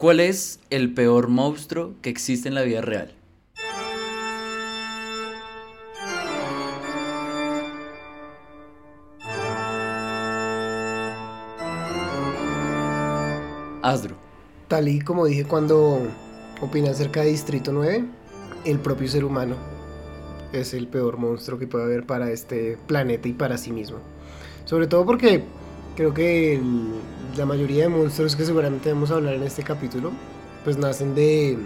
¿Cuál es el peor monstruo que existe en la vida real? Asdru. Tal y como dije cuando opiné acerca de Distrito 9, el propio ser humano es el peor monstruo que puede haber para este planeta y para sí mismo. Sobre todo porque creo que el- la mayoría de monstruos que seguramente vamos a hablar en este capítulo, pues nacen de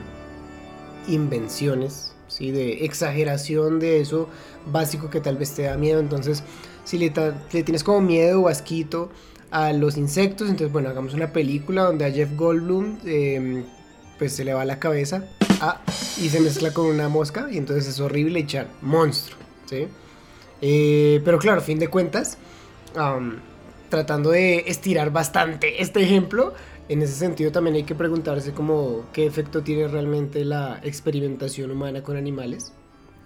invenciones, ¿sí? de exageración de eso básico que tal vez te da miedo. Entonces, si le, tienes como miedo o asquito a los insectos, entonces bueno, hagamos una película donde a Jeff Goldblum eh, pues se le va la cabeza ah, y se mezcla con una mosca y entonces es horrible echar monstruo, ¿sí? Eh, pero claro, a fin de cuentas, am, tratando de estirar bastante este ejemplo, en ese sentido también hay que preguntarse como qué efecto tiene realmente la experimentación humana con animales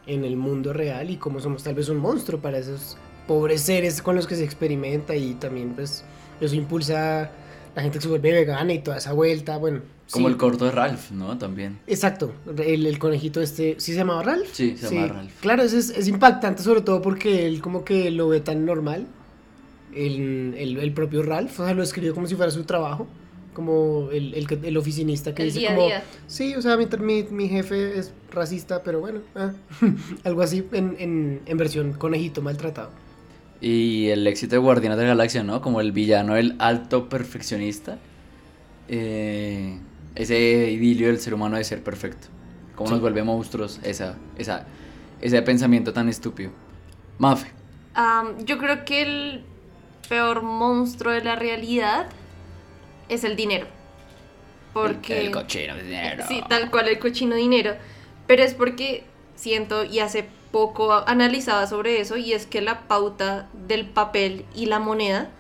en el mundo real y cómo somos tal vez un monstruo para esos pobres seres con los que se experimenta y también pues eso impulsa la gente que se vuelve vegana y toda esa vuelta, bueno. Como sí. el corto de Ralph, ¿no? También. Exacto, el, el conejito este, ¿sí se llamaba Ralph? Sí, se llama Ralph. Claro, es, es impactante sobre todo porque él como que lo ve tan normal, el, el, el propio Ralph, o sea, lo escribió como si fuera su trabajo, como el, el, el oficinista que El dice día a como, día. sí, o sea, mi, mi, mi jefe es racista, pero bueno, ah", algo así en, en, en versión conejito maltratado. Y el éxito de Guardianes de la Galaxia, ¿no? Como el villano, el alto perfeccionista. Eh, ese idilio del ser humano de ser perfecto. Cómo nos vuelve monstruos esa, esa, ese pensamiento tan estúpido. Mafe. Yo creo que el peor monstruo de la realidad es el dinero. Porque... El, el cochino de dinero. Sí, tal cual el cochino dinero. Pero es porque siento y hace poco analizaba sobre eso y es que la pauta del papel y la moneda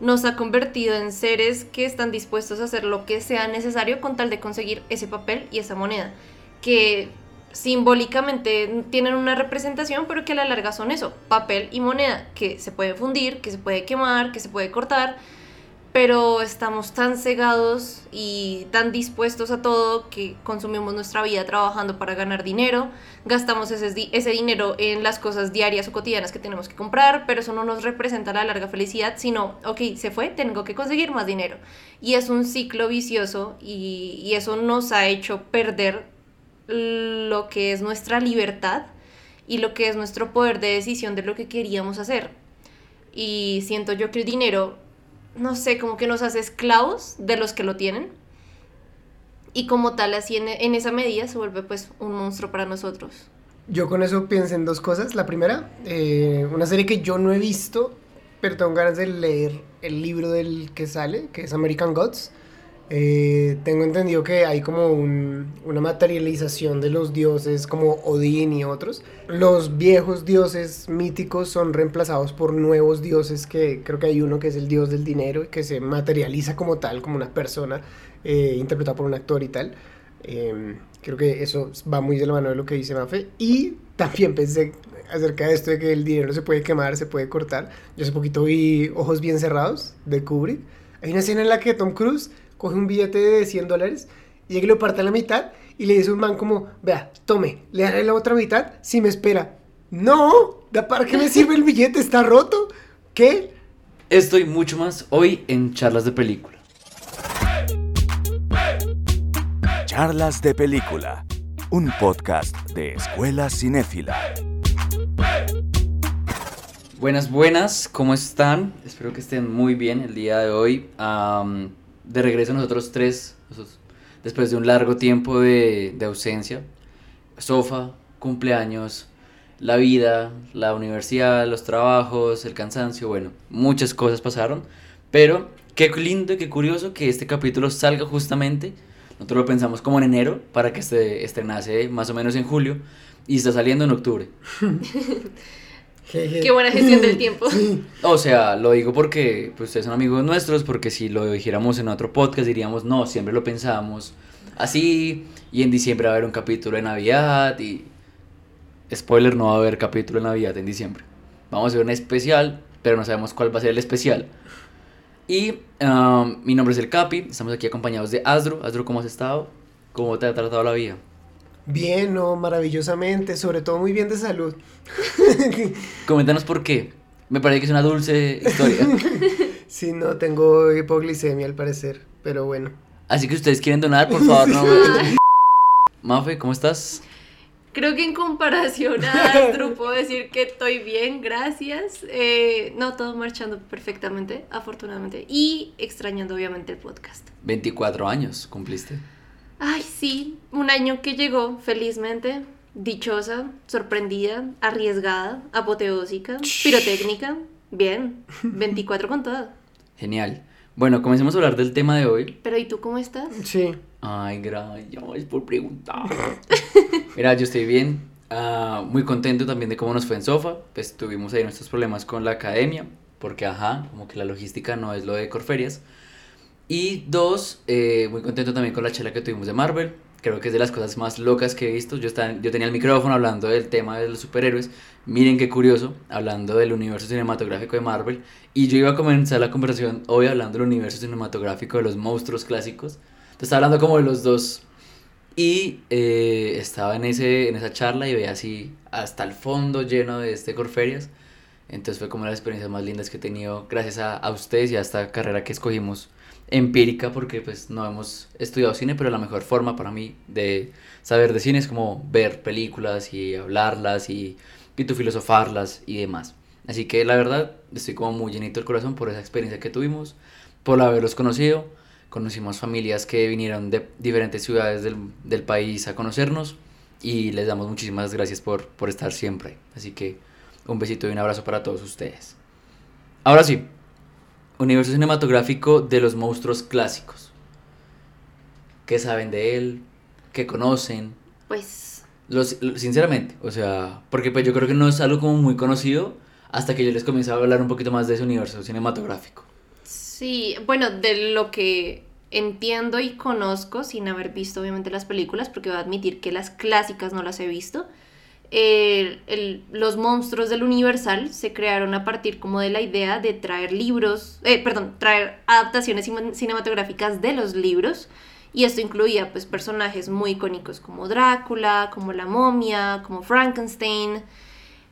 nos ha convertido en seres que están dispuestos a hacer lo que sea necesario con tal de conseguir ese papel y esa moneda. Que simbólicamente tienen una representación, pero que a la larga son eso, papel y moneda, que se puede fundir, que se puede quemar, que se puede cortar, pero estamos tan cegados y tan dispuestos a todo que consumimos nuestra vida trabajando para ganar dinero, gastamos ese, di- ese dinero en las cosas diarias o cotidianas que tenemos que comprar, pero eso no nos representa la larga felicidad, sino, ok, se fue, tengo que conseguir más dinero. Y es un ciclo vicioso y eso nos ha hecho perder lo que es nuestra libertad y lo que es nuestro poder de decisión de lo que queríamos hacer. Y siento yo que el dinero no sé, como que nos hace esclavos de los que lo tienen. Y como tal, así en, en esa medida se vuelve pues un monstruo para nosotros. Yo con eso pienso en dos cosas. La primera, eh, una serie que yo no he visto, pero tengo ganas de leer el libro del que sale, que es American Gods. Eh, tengo entendido que hay como un- una materialización de los dioses como Odín y otros. Los viejos dioses míticos son reemplazados por nuevos dioses que creo que hay uno que es el dios del dinero y que se materializa como tal, como una persona eh, interpretada por un actor y tal. Eh, creo que eso va muy de la mano de lo que dice Mafe. Y también pensé acerca de esto de que el dinero se puede quemar, se puede cortar. Yo hace poquito vi Ojos Bien Cerrados de Kubrick. Hay una escena en la que Tom Cruise coge un billete de 100 dólares y llega y lo parte a la mitad y le dice a un man como, vea, tome, le daré la otra mitad si me espera. No, ¿da ¿para qué me sirve el billete? ¿Está roto? ¿Qué? Esto y mucho más hoy en Charlas de Película. Charlas de Película, un podcast de Escuela Cinéfila. Buenas, buenas, ¿cómo están? Espero que estén muy bien el día de hoy. Am, de regreso nosotros tres, después de un largo tiempo de, de ausencia. Sofa, cumpleaños, la vida, la universidad, los trabajos, el cansancio, bueno, muchas cosas pasaron. Pero qué lindo y qué curioso que este capítulo salga justamente. Nosotros lo pensamos como en enero para que se estrenase más o menos en julio y está saliendo en octubre. Qué buena gestión del tiempo. O sea, lo digo porque pues, ustedes son amigos nuestros, porque si lo dijéramos en otro podcast diríamos, no, siempre lo pensamos así, y en diciembre va a haber un capítulo de Navidad, y spoiler, no va a haber capítulo de Navidad en diciembre. Vamos a hacer un especial, pero no sabemos cuál va a ser el especial. Y um, mi nombre es El Capi, estamos aquí acompañados de Asdru. Asdru, ¿cómo has estado? ¿Cómo te ha tratado la vida? Bien, no, maravillosamente, sobre todo muy bien de salud. Coméntanos por qué. Me parece que es una dulce historia. sí, no, tengo hipoglicemia al parecer, pero bueno. Así que si ustedes quieren donar, por favor, no. Mafe, ¿cómo estás? Creo que en comparación a Astro puedo decir que estoy bien, gracias. Eh, no, todo marchando perfectamente, afortunadamente. Y extrañando obviamente el podcast. 24 años cumpliste. Ay, sí, un año que llegó felizmente, dichosa, sorprendida, arriesgada, apoteósica, pirotécnica. Bien, 24 con todo. Genial. Bueno, comencemos a hablar del tema de hoy. Pero ¿y tú cómo estás? Sí. Ay, gracias por preguntar. Mira, yo estoy bien. Ah, muy contento también de cómo nos fue en Sofa. Pues tuvimos ahí nuestros problemas con la academia. Porque, ajá, como que la logística no es lo de Corferias. Y dos, eh, muy contento también con la charla que tuvimos de Marvel. Creo que es de las cosas más locas que he visto. Yo, estaba, yo tenía el micrófono hablando del tema de los superhéroes. Miren qué curioso, hablando del universo cinematográfico de Marvel. Y yo iba a comenzar la conversación hoy hablando del universo cinematográfico de los monstruos clásicos. Entonces estaba hablando como de los dos. Y eh, estaba en, ese, en esa charla y veía así hasta el fondo lleno de este Corferias. Entonces fue como una de las experiencias más lindas que he tenido gracias a, a ustedes y a esta carrera que escogimos empírica porque pues no hemos estudiado cine, pero la mejor forma para mí de saber de cine es como ver películas y hablarlas y, y filosofarlas y demás. Así que la verdad estoy como muy llenito el corazón por esa experiencia que tuvimos, por haberlos conocido. Conocimos familias que vinieron de diferentes ciudades del, del país a conocernos y les damos muchísimas gracias por, por estar siempre. Así que un besito y un abrazo para todos ustedes. Ahora sí, universo cinematográfico de los monstruos clásicos. ¿Qué saben de él? ¿Qué conocen? Pues... Los, sinceramente, o sea, porque pues yo creo que no es algo como muy conocido hasta que yo les comencé a hablar un poquito más de ese universo cinematográfico. Sí, bueno, de lo que entiendo y conozco sin haber visto obviamente las películas, porque voy a admitir que las clásicas no las he visto, el, los monstruos del Universal se crearon a partir como de la idea de traer libros, eh, perdón, traer adaptaciones cinematográficas de los libros. Y esto incluía pues personajes muy icónicos como Drácula, como la momia, como Frankenstein.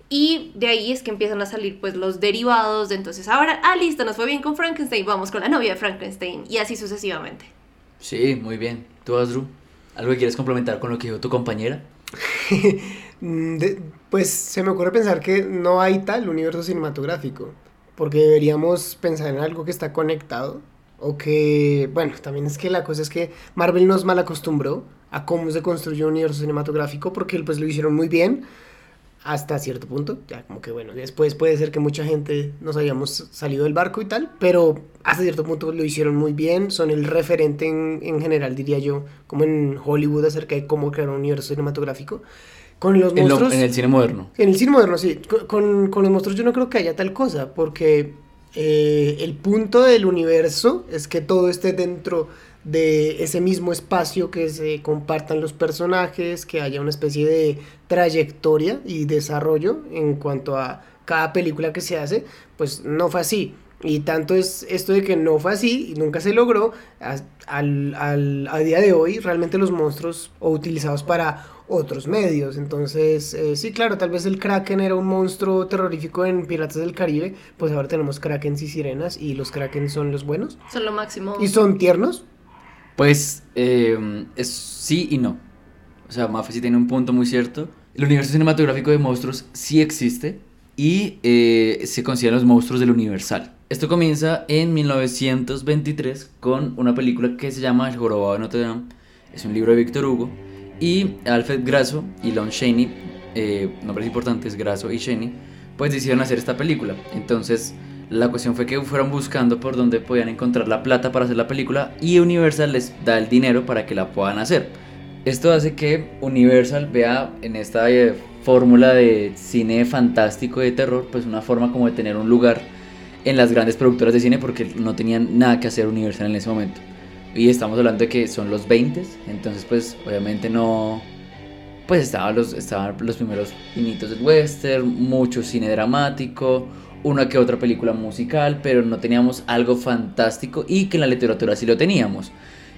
Y de ahí es que empiezan a salir pues los derivados de entonces ahora, ah, listo, nos fue bien con Frankenstein, vamos con la novia de Frankenstein. Y así sucesivamente. Sí, muy bien. ¿Tú, Asdru? ¿Algo que quieres complementar con lo que dijo tu compañera? Mm, pues se me ocurre pensar que no hay tal universo cinematográfico, porque deberíamos pensar en algo que está conectado, o que, bueno, también es que la cosa es que Marvel nos mal acostumbró a cómo se construye un universo cinematográfico, porque pues lo hicieron muy bien hasta cierto punto, ya como que bueno, después puede ser que mucha gente nos hayamos salido del barco y tal, pero hasta cierto punto lo hicieron muy bien, son el referente en, en general, diría yo, como en Hollywood acerca de cómo crear un universo cinematográfico. Con los monstruos. En, el cine moderno. En el cine moderno, sí. Con, con, los monstruos yo no creo que haya tal cosa, porque eh, el punto del universo es que todo esté dentro de ese mismo espacio, que se compartan los personajes, que haya una especie de trayectoria y desarrollo en cuanto a cada película que se hace, pues no fue así. Y tanto es esto de que no fue así y nunca se logró, al, al, a día de hoy realmente los monstruos o utilizados para otros medios. Entonces, eh, sí, claro, tal vez el Kraken era un monstruo terrorífico en Piratas del Caribe, pues ahora tenemos Krakens y sirenas y los Kraken son los buenos. Son lo máximo. ¿Y son tiernos? Pues eh, es sí y no. O sea, Mafe sí tiene un punto muy cierto. El universo cinematográfico de monstruos sí existe y eh, se consideran los monstruos del Universal. Esto comienza en 1923 con una película que se llama El Jorobado de Notre Dame. Es un libro de Víctor Hugo y Alfred Grasso y Lon Chaney, eh, nombres importantes, Grasso y Chaney, pues decidieron hacer esta película. Entonces, la cuestión fue que fueron buscando por dónde podían encontrar la plata para hacer la película y Universal les da el dinero para que la puedan hacer. Esto hace que Universal vea en esta eh, fórmula de cine fantástico de terror, pues una forma como de tener un lugar en las grandes productoras de cine porque no tenían nada que hacer Universal en ese momento. Y estamos hablando de que son los 20, entonces pues obviamente no... Pues estaban los, estaban los primeros initos del western, mucho cine dramático, una que otra película musical, pero no teníamos algo fantástico y que en la literatura sí lo teníamos.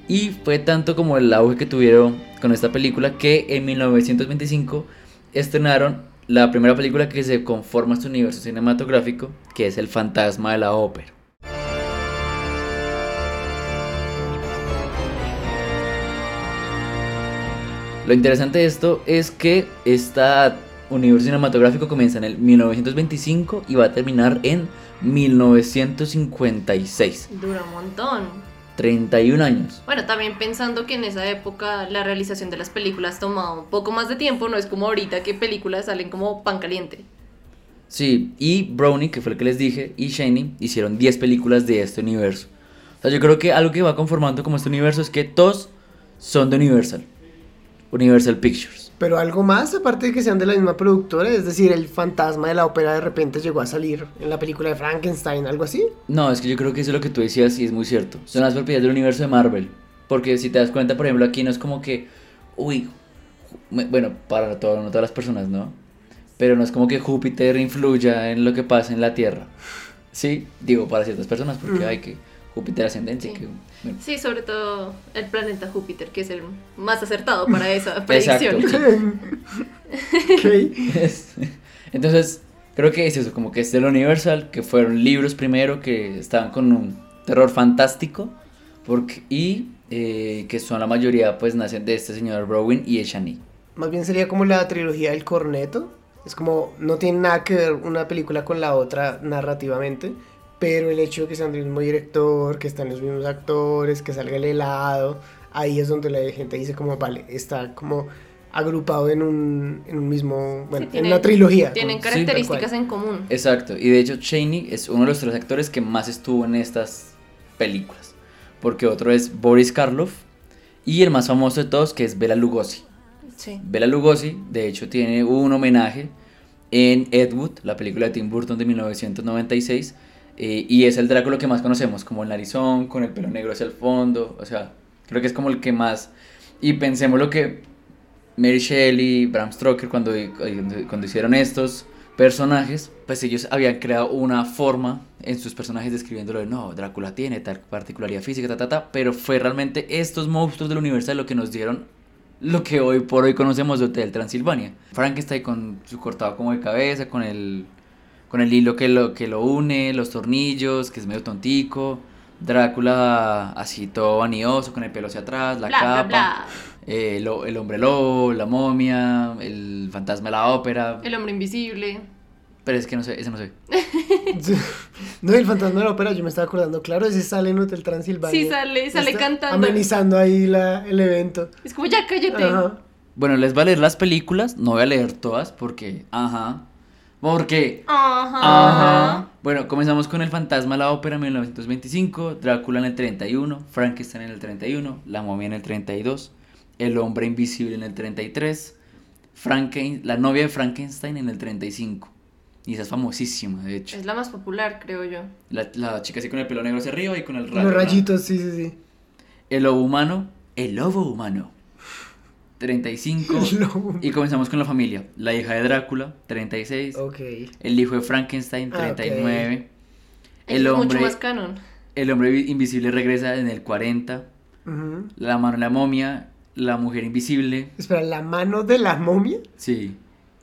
Y fue tanto como el auge que tuvieron con esta película que en 1925 estrenaron la primera película que se conforma a este universo cinematográfico, que es El fantasma de la ópera. Lo interesante de esto es que este universo cinematográfico comienza en el 1925 y va a terminar en 1956. Dura un montón. 31 años. Bueno, también pensando que en esa época la realización de las películas tomaba un poco más de tiempo, no es como ahorita que películas salen como pan caliente. Sí, y Brownie, que fue el que les dije, y Shane hicieron 10 películas de este universo. O sea, yo creo que algo que va conformando como este universo es que todos son de Universal. Universal Pictures. Pero algo más, aparte de que sean de la misma productora, es decir, el fantasma de la ópera de repente llegó a salir en la película de Frankenstein, algo así. No, es que yo creo que eso es lo que tú decías y es muy cierto. Son las propiedades del universo de Marvel. Porque si te das cuenta, por ejemplo, aquí no es como que, uy, bueno, para todo, no todas las personas, ¿no? Pero no es como que Júpiter influya en lo que pasa en la Tierra. Sí, digo, para ciertas personas, porque hay que Júpiter ascendente. Sí. Que, bueno. Sí, sobre todo el planeta Júpiter, que es el más acertado para esa predicción. Exacto. Entonces, creo que es eso, como que es del Universal, que fueron libros primero que estaban con un terror fantástico, porque, y eh, que son la mayoría, pues nacen de este señor Browin y Eshani. Más bien sería como la trilogía del corneto. Es como, no tiene nada que ver una película con la otra narrativamente, pero el hecho de que sean del mismo director, que están los mismos actores, que salga el helado, ahí es donde la gente dice como, vale, está como agrupado en un, en un mismo, bueno, Sí, en una trilogía. Tienen como- características tal en común. Exacto, y de hecho Cheney es uno de los tres actores que más estuvo en estas películas, porque otro es Boris Karloff y el más famoso de todos que es Bela Lugosi. Sí. Bela Lugosi, de hecho, tiene un homenaje en Ed Wood, la película de Tim Burton de 1996, eh, y es el Drácula que más conocemos, como el narizón, con el pelo negro hacia el fondo, o sea, creo que es como el que más... Y pensemos lo que Mary Shelley, Bram Stoker, cuando, cuando hicieron estos personajes, pues ellos habían creado una forma en sus personajes describiéndolo de no, Drácula tiene tal particularidad física, ta, ta, ta, pero fue realmente estos monstruos del universo lo que nos dieron lo que hoy por hoy conocemos de Hotel Transilvania. Frankenstein con su cortado como de cabeza, con el, con el hilo que lo, que lo une, los tornillos, que es medio tontico. Drácula así todo vanidoso, con el pelo hacia atrás, la Bla, capa. bla. eh, lo- el hombre lobo, la momia, el fantasma de la ópera. El hombre invisible. Pero es que no sé, ese no sé. No, el fantasma de la ópera, yo me estaba acordando, claro, ese sale en Hotel Transilvania. Sí, sale, sale Está cantando. Amenizando ahí la, el evento. Es como, ya cállate. Ajá. Bueno, les va a leer las películas, no voy a leer todas porque, ajá, porque Ajá. Ajá. Bueno, comenzamos con El Fantasma de la Ópera en 1925, Drácula en el 31, Frankenstein en el 31, La Momia en el 32, El Hombre Invisible en el 33, Franken, La Novia de Frankenstein en el 35. Y esa es famosísima, de hecho. Es la más popular, creo yo. La, la chica así con el pelo negro hacia arriba y con el Los rayo, ¿no? rayitos, sí, sí, sí. El Lobo Humano, El Lobo Humano. 35. El lobo. Y comenzamos con la familia. La hija de Drácula, 36. Ok. El hijo de Frankenstein, Ah, ok. 39. Es El hombre, mucho más canon. el hombre invisible regresa en el 40. Ujú. La mano de la momia. La mujer invisible. Espera, ¿la mano de la momia? Sí,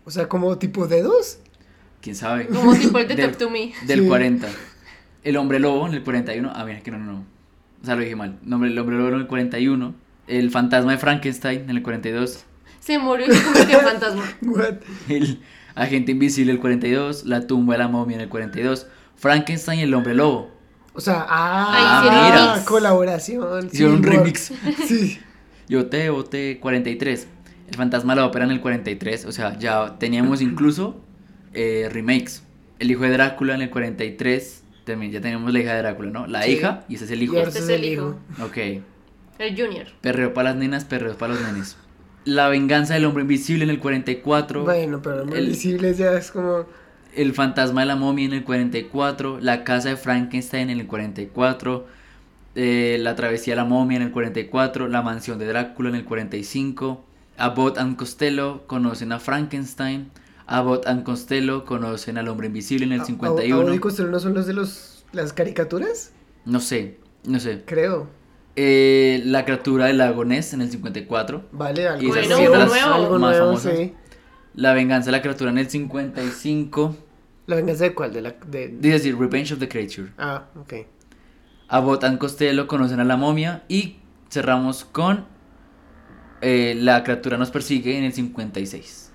O sea, como tipo dedos. quién sabe. Como tipo el de Del- to Me. Del Sí. 40. El hombre lobo en el 41. Ah, mira que no, no, no. O sea, lo dije mal. Nombre, el hombre lobo en el 41. El fantasma de Frankenstein en el 42. Se murió y se convirtió en fantasma. What? El agente invisible en el 42. La tumba de la momia en el 42. Frankenstein y el hombre lobo. O sea, ah, hicieron mira. colaboración. Hicieron un remix. Sí. Yo te voté 43. El fantasma de la ópera en el 43. O sea, ya teníamos incluso eh, remakes. El hijo de Drácula en el 43. También ya teníamos la hija de Drácula, ¿no? La Sí. hija y ese es el hijo. Y Este es el hijo. Ok. El Junior. Perreo para las nenas, perreo para los nenes. La venganza del hombre invisible en el 44. Bueno, pero El- invisible ya es como. El fantasma de la momia en el 44. La casa de Frankenstein en el 44. eh, la travesía de la momia en el 44. La mansión de Drácula en el 45. Abbott and Costello conocen a Frankenstein. Abbott and Costello conocen al hombre invisible en el A- a- 51. Abbott y Costello no son los de los, las caricaturas? No sé, no sé. Creo. Eh, la criatura del lago Ness en el 54. Vale, algo, Y esas nuevo, algo más nuevo, famosas. sí. La venganza de la criatura en el 55. ¿La venganza de cuál? De la, de... Dice así, Revenge of the Creature. Ah, ok. Abbott and Costello conocen a la momia. Y cerramos con eh, La criatura nos persigue en el 56.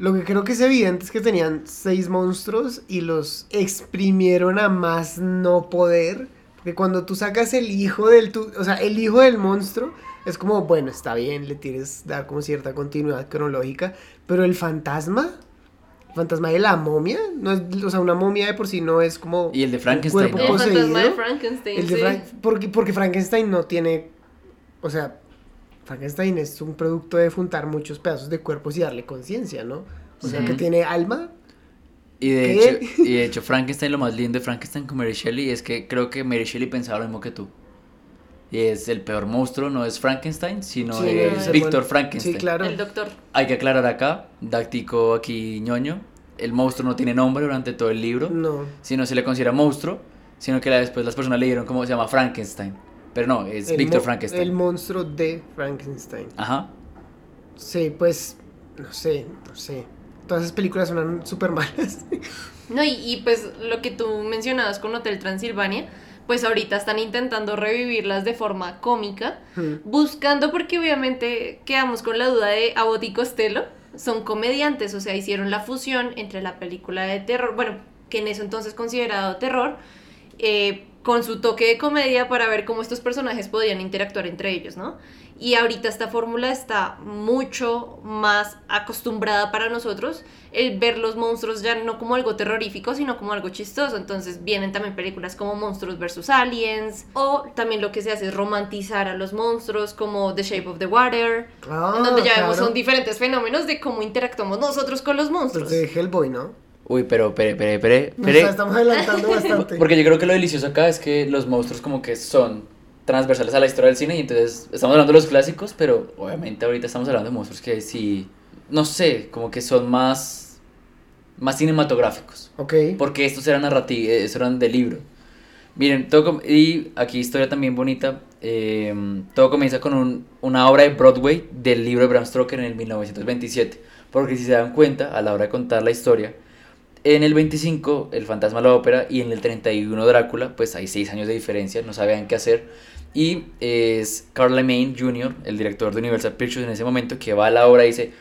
Lo que creo que es evidente es que tenían seis monstruos y los exprimieron a más no poder. Porque cuando tú sacas el hijo del tu, o sea, el hijo del monstruo, es como, bueno, está bien, le tienes dar como cierta continuidad cronológica. Pero el fantasma, el fantasma de la momia, no es, o sea, una momia de por sí no es como. Y el de Frankenstein, El ¿no? poseído. fantasma de Frankenstein. El de sí. Frank- porque, porque Frankenstein no tiene. O sea, Frankenstein es un producto de juntar muchos pedazos de cuerpos y darle conciencia, ¿no? O sea, que tiene alma. Y de, ¿Qué? hecho, y de hecho, Frankenstein, lo más lindo de Frankenstein con Mary Shelley es que creo que Mary Shelley pensaba lo mismo que tú. Y es el peor monstruo, no es Frankenstein, sino Sí, es Víctor Frankenstein. Sí, claro. El doctor. Hay que aclarar acá, dáctico aquí ñoño, el monstruo no tiene nombre durante todo el libro, No. sino se le considera monstruo, sino que después las personas le dieron como se llama Frankenstein. Pero no, es Víctor Frankenstein. El monstruo de Frankenstein. Ajá. Sí, pues. No sé, no sé. Todas esas películas son súper malas. No, y, y pues lo que tú mencionabas con Hotel Transilvania, pues ahorita están intentando revivirlas de forma cómica, Hmm. buscando porque obviamente quedamos con la duda de Abbott y Costello, son comediantes, o sea, hicieron la fusión entre la película de terror, bueno, que en eso entonces considerado terror, eh, con su toque de comedia para ver cómo estos personajes podían interactuar entre ellos, ¿no? Y ahorita esta fórmula está mucho más acostumbrada para nosotros, el ver los monstruos ya no como algo terrorífico, sino como algo chistoso. Entonces vienen también películas como Monstruos vs. Aliens, o también lo que se hace es romantizar a los monstruos, como The Shape of the Water, Ah, en donde ya vemos claro. son diferentes fenómenos de cómo interactuamos nosotros con los monstruos. Los de Hellboy, ¿no? Uy, pero, pere, pere, pere, pere. sea, estamos adelantando bastante. Porque yo creo que lo delicioso acá es que los monstruos como que son transversales a la historia del cine y entonces estamos hablando de los clásicos, pero obviamente ahorita estamos hablando de monstruos que sí, no sé, como que son más, más cinematográficos. Ok. Porque estos eran narrativos, estos eran de libro. Miren, todo y aquí historia también bonita. eh, todo comienza con un- una obra de Broadway del libro de Bram Stoker en el 1927. Porque si se dan cuenta, a la hora de contar la historia, en el 25 El Fantasma de la Ópera y en el 31 Drácula, pues hay 6 años de diferencia, no sabían qué hacer. Y es Carl Mayne Jr., el director de Universal Pictures en ese momento, que va a la obra y dice,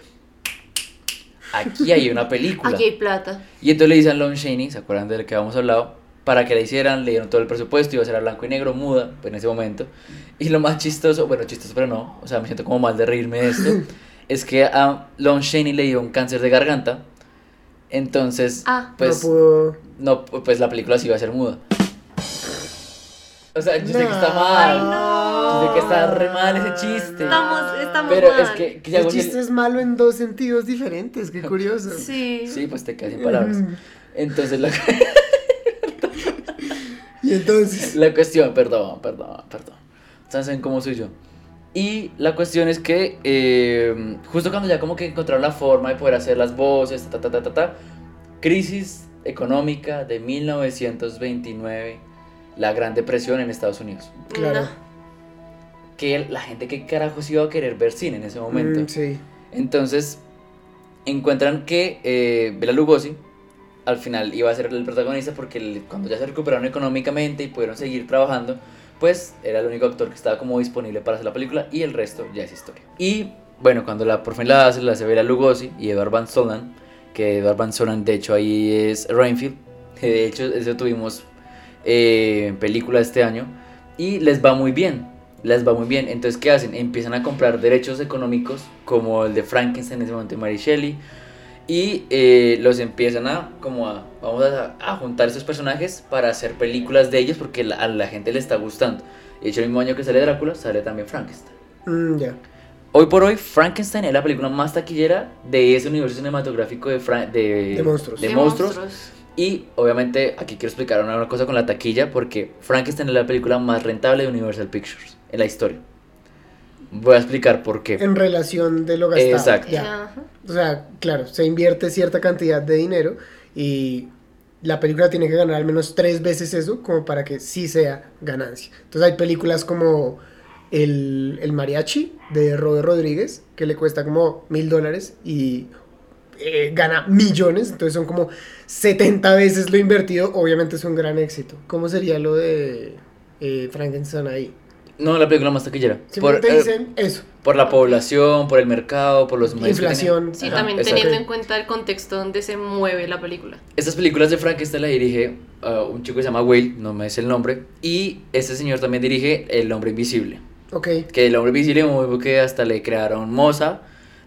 aquí hay una película. Aquí hay plata. Y entonces le dicen a Lon Chaney, ¿se acuerdan del que habíamos hablado? Para que la hicieran, le dieron todo el presupuesto, iba a ser a blanco y negro, muda, pues, en ese momento. Y lo más chistoso, bueno, chistoso pero no, o sea, me siento como mal de reírme de esto, es que a Lon Chaney le dio un cáncer de garganta. Entonces, Ah. pues, no pudo. no, pues la película sí iba a ser muda. O sea, yo sé que está mal. Ay, no. Yo sé que está re mal ese chiste. Estamos, estamos Pero mal. es que, que ya El chiste es malo en dos sentidos diferentes, qué curioso. Sí. Sí, pues te quedas sin palabras. Entonces, la, Y entonces. La cuestión, perdón, perdón, perdón. Saben cómo soy yo. Y la cuestión es que eh, justo cuando ya como que encontraron la forma de poder hacer las voces, ta, ta, ta, ta, ta, crisis económica de 1929, la Gran Depresión en Estados Unidos. Claro. No. Que la gente que carajos iba a querer ver cine en ese momento. Mm, sí. Entonces encuentran que eh, Bela Lugosi al final iba a ser el protagonista porque el- cuando ya se recuperaron económicamente y pudieron seguir trabajando, pues era el único actor que estaba como disponible para hacer la película y el resto ya es historia. Y bueno, cuando la por fin la hace, la hace Bela Lugosi y Edward Van Solan, que Edward Van Solan de hecho ahí es Rainfield, de hecho eso tuvimos eh, película este año y les va muy bien. Les va muy bien. Entonces, ¿qué hacen? Empiezan a comprar derechos económicos como el de Frankenstein en ese momento de Mary Shelley. Y eh, los empiezan a, como a, vamos a, a juntar esos personajes para hacer películas de ellos porque la- a la gente le está gustando. De hecho, el mismo año que sale Drácula, sale también Frankenstein. Mm, ya. Hoy por hoy, Frankenstein es la película más taquillera de ese universo cinematográfico de, Fra- de, De monstruos. de monstruos. Y obviamente aquí quiero explicar una, una cosa con la taquilla porque Frankenstein es la película más rentable de Universal Pictures en la historia. Voy a explicar por qué. En relación de lo gastado. Exacto. ya. O sea, claro, se invierte cierta cantidad de dinero y la película tiene que ganar al menos tres veces eso como para que sí sea ganancia. Entonces hay películas como El, el Mariachi de Robert Rodríguez, que le cuesta como mil dólares y eh, gana millones, entonces son como 70 veces lo invertido, obviamente es un gran éxito. ¿Cómo sería lo de eh, Frankenstein ahí? No, la película más taquillera. Por, Simplemente eh, eso, por la población, por el mercado, por los medios que inflación. Sí, Ajá, también exacto. teniendo en cuenta el contexto donde se mueve la película. Estas películas de Frankenstein la dirige uh, un chico que se llama Whale, no me sé el nombre. Y este señor también dirige El Hombre Invisible. Ok. Que El Hombre Invisible, muy que hasta le crearon Moza,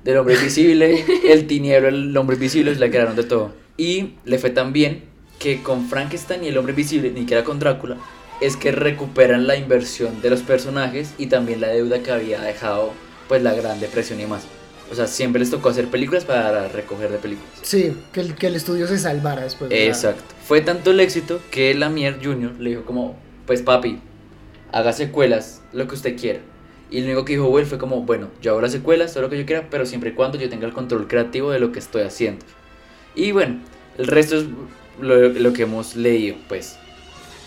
del Hombre Invisible, El Tinieblo, El Hombre Invisible, se le crearon de todo. Y le fue tan bien que con Frankenstein y El Hombre Invisible, ni siquiera con Drácula, es que recuperan la inversión de los personajes y también la deuda que había dejado pues la Gran Depresión y más. O sea, siempre les tocó hacer películas para recoger de películas. Sí, que el, que el estudio se salvara después. de la- Exacto. Fue tanto el éxito que Lamier Jr. le dijo como, pues papi, haga secuelas, lo que usted quiera. Y lo único que dijo Will fue como, bueno, yo hago las secuelas, todo lo que yo quiera, pero siempre y cuando yo tenga el control creativo de lo que estoy haciendo. Y bueno, el resto es lo, lo que hemos leído, pues.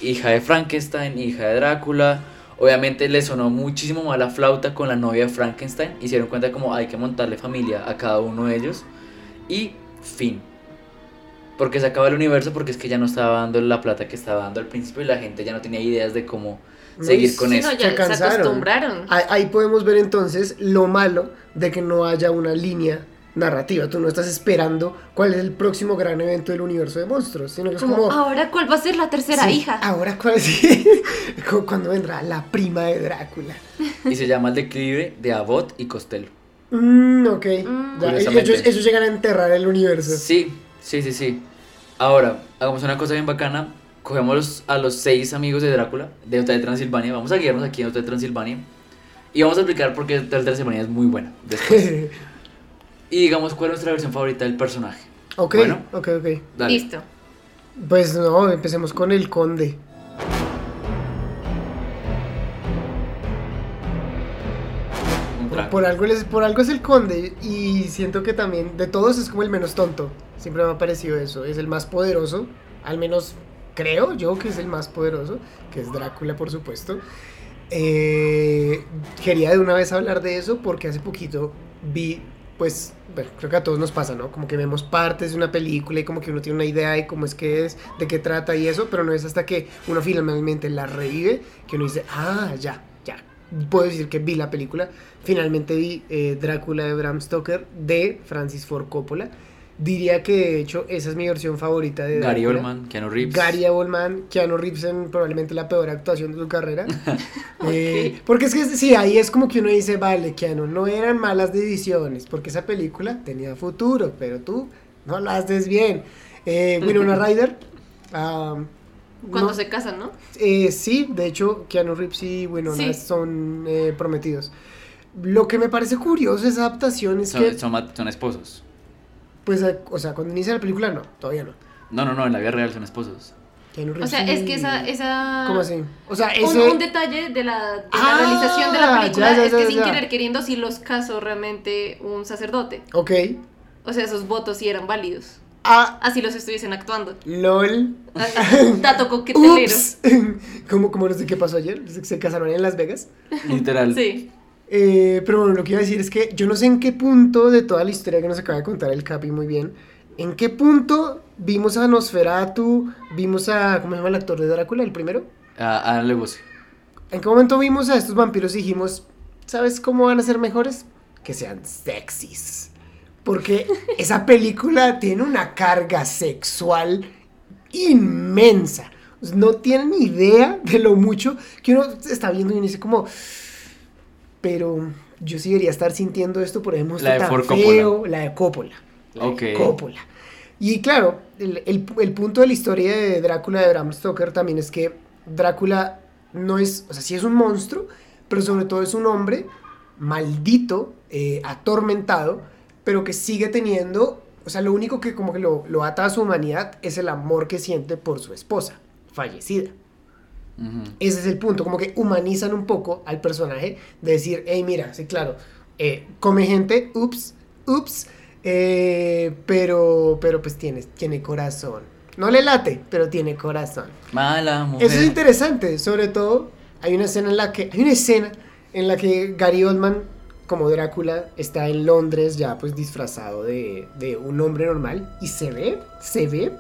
Hija de Frankenstein, hija de Drácula. Obviamente le sonó muchísimo mal la flauta con la novia de Frankenstein. Hicieron cuenta como hay que montarle familia a cada uno de ellos. Y fin. Porque se acaba el universo porque es que ya no estaba dando la plata que estaba dando al principio y la gente ya no tenía ideas de cómo seguir con Sí, eso. no, ya Se se, acostumbraron. Ahí, ahí podemos ver entonces lo malo de que no haya una línea narrativa. Tú no estás esperando cuál es el próximo gran evento del universo de monstruos, sino que es Como, ahora, ¿cuál va a ser la tercera sí, hija? Ahora cuál es... Cu- cuando vendrá la prima de Drácula. Y se llama el declive de Abbott y Costello. Mm, ok. Mm. Ya, Curiosamente. ellos, ellos llegan a enterrar el universo. Sí, sí, sí, sí. Ahora, hagamos una cosa bien bacana. Cogemos a los seis amigos de Drácula, de Hotel Transilvania. Vamos a guiarnos aquí en Hotel Transilvania. Y vamos a explicar por qué Hotel Transilvania es muy buena después. y digamos cuál es nuestra versión favorita del personaje. ok, Bueno. ok, ok. Dale. Listo. Pues no, empecemos con el conde. Por, algo, les- por algo es el conde y siento que también de todos es como el menos tonto. Siempre me ha parecido eso. Es el más poderoso, al menos creo yo que es el más poderoso, que es Drácula por supuesto. Eh, quería de una vez hablar de eso porque hace poquito vi, pues, creo que a todos nos pasa, ¿no? Como que vemos partes de una película y como que uno tiene una idea de cómo es que es, de qué trata y eso, pero no es hasta que uno finalmente la revive que uno dice, ah, ya, ya, puedo decir que vi la película. Finalmente vi eh, Drácula de Bram Stoker de Francis Ford Coppola. Diría que de hecho esa es mi versión favorita de Gary Drácula. Oldman, Keanu Reeves. Gary Oldman, Keanu Reeves en probablemente la peor actuación de su carrera. Eh, porque es que sí, ahí es como que uno dice, vale, Keanu, no eran malas decisiones, porque esa película tenía futuro, pero tú no la haces bien. Eh, Winona Ryder. ah, Cuando no- se casan, ¿no? eh, sí, de hecho, Keanu Reeves y Winona Sí. son eh, prometidos. Lo que me parece curioso de esa adaptación es que, son esposos. Pues, eh, o sea, cuando inicia la película, no, todavía no. No, no, no, en la vida real son esposos. O sea, es que esa... esa... ¿Cómo así? O sea, Un, ese... un detalle de la, de la Ah, realización de la película ya, ya, es que ya, sin ya. querer queriendo sí los casó realmente un sacerdote. Ok. O sea, esos votos sí eran válidos. Ah, Así los estuviesen actuando. lol. Ah, Dato coquetelero. Ups. como, como no sé qué pasó ayer. Se, se casaron en Las Vegas. Literal. Sí. Eh, pero bueno, lo que iba a decir es que yo no sé en qué punto de toda la historia que nos acaba de contar el Capi muy bien. ¿En qué punto vimos a Nosferatu? Vimos a. ¿Cómo se llama el actor de Drácula? El primero. A Alan Legosi. ¿En qué momento vimos a estos vampiros y dijimos, ¿sabes cómo van a ser mejores? Que sean sexys. Porque esa película tiene una carga sexual inmensa. No tienen idea de lo mucho que uno está viendo y uno dice como, pero yo sí debería estar sintiendo esto por ejemplo La de tan Ford feo, la de Coppola. La Ok. de Coppola. Y claro, el, el- el punto de la historia de Drácula de Bram Stoker también es que Drácula no es, o sea, sí es un monstruo, pero sobre todo es un hombre maldito, eh, atormentado, pero que sigue teniendo, o sea, lo único que como que lo, lo ata a su humanidad es el amor que siente por su esposa, fallecida. Ese es el punto, como que humanizan un poco al personaje, de decir, hey, mira, sí, claro, eh, come gente, ups, ups, eh, pero, pero pues tiene, tiene corazón. No le late, pero tiene corazón. Mala mujer. Eso es interesante, sobre todo hay una escena en la que hay una escena en la que Gary Oldman como Drácula está en Londres ya pues disfrazado de, de un hombre normal y se ve, se ve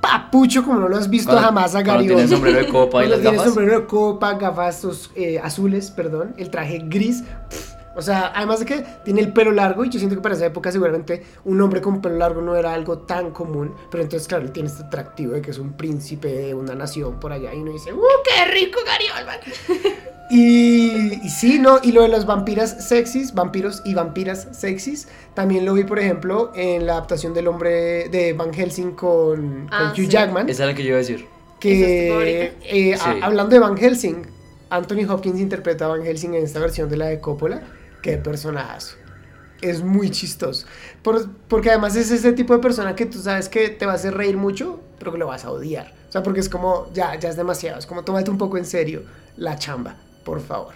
papucho como no lo has visto Cuando- jamás a Gary tiene sombrero de copa y las tiene gafas. sombrero de copa, gafas eh, azules, perdón, el traje gris. pff, o sea, además de que tiene el pelo largo, y yo siento que para esa época seguramente un hombre con pelo largo no era algo tan común, pero entonces, claro, él tiene este atractivo de que es un príncipe de una nación por allá, y uno dice, ¡uh, qué rico Gary Oldman! Y, y sí, ¿no? Y lo de las vampiras sexys, vampiros y vampiras sexys, también lo vi, por ejemplo, en la adaptación del hombre de Van Helsing con, con Ah, Hugh sí. Jackman Esa es la que yo iba a decir. ¿Esa es tu que eh, a- hablando de Van Helsing, Anthony Hopkins interpreta a Van Helsing en esta versión de la de Coppola. Qué personajazo. Es muy chistoso. Por- porque además es ese tipo de persona que tú sabes que te va a hacer reír mucho, pero que lo vas a odiar. O sea, porque es como, ya, ya es demasiado. Es como, tómate un poco en serio la chamba, por favor.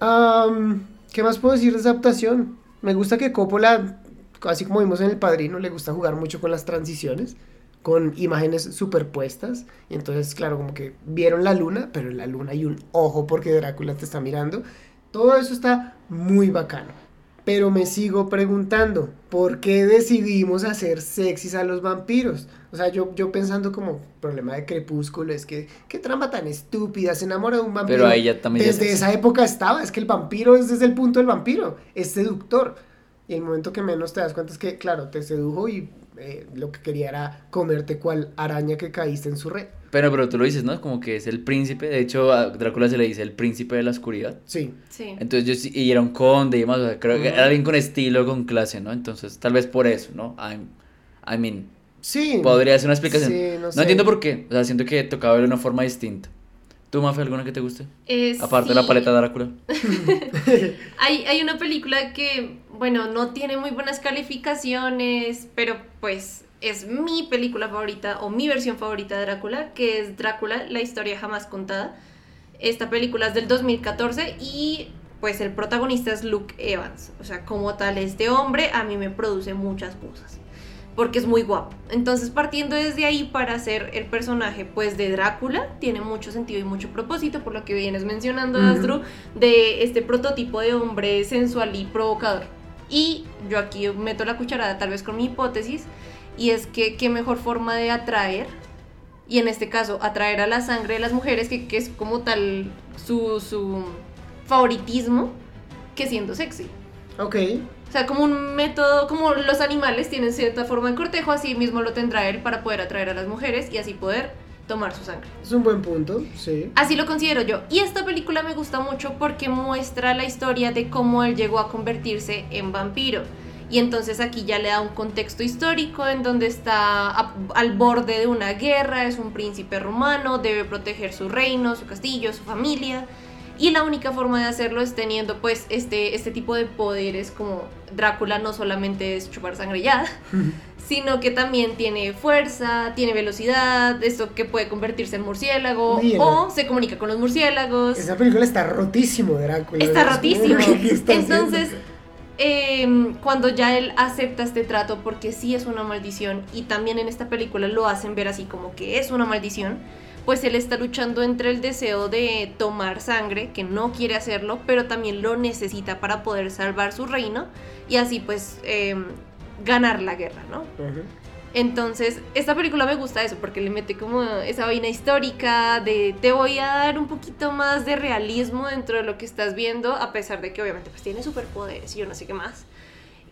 Am, ¿Qué más puedo decir de esa adaptación? Me gusta que Coppola, así como vimos en El Padrino, le gusta jugar mucho con las transiciones, con imágenes superpuestas. Y entonces, claro, como que vieron la luna, pero en la luna hay un ojo porque Drácula te está mirando. Todo eso está muy bacano. Pero me sigo preguntando, ¿por qué decidimos hacer sexys a los vampiros? O sea, yo, yo pensando como problema de crepúsculo, es que qué trampa tan estúpida, se enamora de un vampiro. Pero ahí ya también Desde es- esa época estaba, es que el vampiro es desde el punto del vampiro, es seductor. Y el momento que menos te das cuenta es que, claro, te sedujo y eh, lo que quería era comerte cual araña que caíste en su red. Pero, pero tú lo dices, ¿no? Como que es el príncipe. De hecho, a Drácula se le dice el príncipe de la oscuridad. Sí. Sí. Entonces yo sí, y era un conde y demás, o sea, creo que era alguien con estilo, con clase, ¿no? Entonces, tal vez por eso, ¿no? I'm- I mean, Sí. podría ser una explicación. Sí, no no sé. entiendo por qué, o sea, siento que tocaba verlo de una forma distinta. ¿Tú, Mafe, alguna que te guste? Eh, Aparte de la paleta de Drácula. Hay, hay una película que, bueno, no tiene muy buenas calificaciones, pero pues es mi película favorita o mi versión favorita de Drácula, que es Drácula, la historia jamás contada. Esta película es del 2014 y pues el protagonista es Luke Evans. O sea, como tal, este hombre a mí me produce muchas cosas. Porque es muy guapo. Entonces, partiendo desde ahí para hacer el personaje pues de Drácula, tiene mucho sentido y mucho propósito, por lo que vienes mencionando, Ujú. Astro, de este prototipo de hombre sensual y provocador. Y yo aquí meto la cucharada tal vez con mi hipótesis, y es que qué mejor forma de atraer, y en este caso atraer a la sangre de las mujeres, que, que es como tal su, su favoritismo, que siendo sexy. Ok. O sea, como un método, como los animales tienen cierta forma de cortejo, así mismo lo tendrá él para poder atraer a las mujeres y así poder tomar su sangre. Es un buen punto, sí. Así lo considero yo. Y esta película me gusta mucho porque muestra la historia de cómo él llegó a convertirse en vampiro. Y entonces aquí ya le da un contexto histórico en donde está a- al borde de una guerra, es un príncipe romano, debe proteger su reino, su castillo, su familia. Y la única forma de hacerlo es teniendo pues este, este tipo de poderes como Drácula no solamente es chupar sangre ya, sino que también tiene fuerza, tiene velocidad, esto que puede convertirse en murciélago Mira. o se comunica con los murciélagos. Esa película está rotísimo, Drácula. Está rotísimo. ¿qué está Entonces, haciendo? Eh, cuando ya él acepta este trato, porque sí es una maldición, y también en esta película lo hacen ver así como que es una maldición, pues él está luchando entre el deseo de tomar sangre, que no quiere hacerlo, pero también lo necesita para poder salvar su reino y así pues eh, ganar la guerra, ¿no? Entonces, esta película me gusta eso, porque le mete como esa vaina histórica de te voy a dar un poquito más de realismo dentro de lo que estás viendo, a pesar de que obviamente pues tiene superpoderes y yo no sé qué más.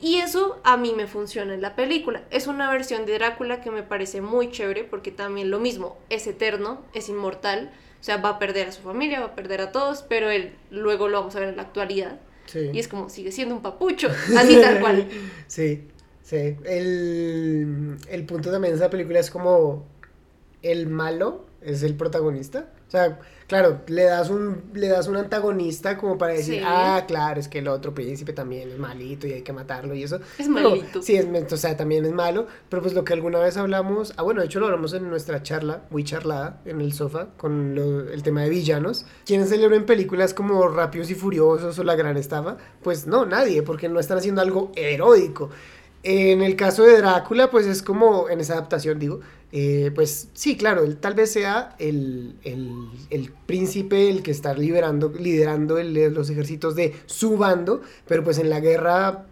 Y eso a mí me funciona en la película. Es una versión de Drácula que me parece muy chévere porque también lo mismo, es eterno, es inmortal, o sea, va a perder a su familia, va a perder a todos, pero él luego lo vamos a ver en la actualidad. Sí. Y es como, sigue siendo un papucho, así tal cual. Sí, sí. El, el punto también de esa película es como el malo es el protagonista. O sea, claro, le das un, le das un antagonista como para decir, Sí. ah, claro, es que el otro príncipe también es malito y hay que matarlo y eso. Es Pero, malito. sí, es, o sea, también es malo, pero pues lo que alguna vez hablamos, ah, bueno, de hecho lo hablamos en nuestra charla, muy charlada, en el sofá, con lo- el tema de villanos. ¿Quiénes celebran en películas como Rápidos y Furiosos o La Gran Estafa? Pues no, nadie, porque no están haciendo algo heroico. En el caso de Drácula, pues es como, en esa adaptación digo, eh, pues sí, claro, él tal vez sea el, el, el príncipe, el que está liberando, liderando los ejércitos de su bando, pero pues en la guerra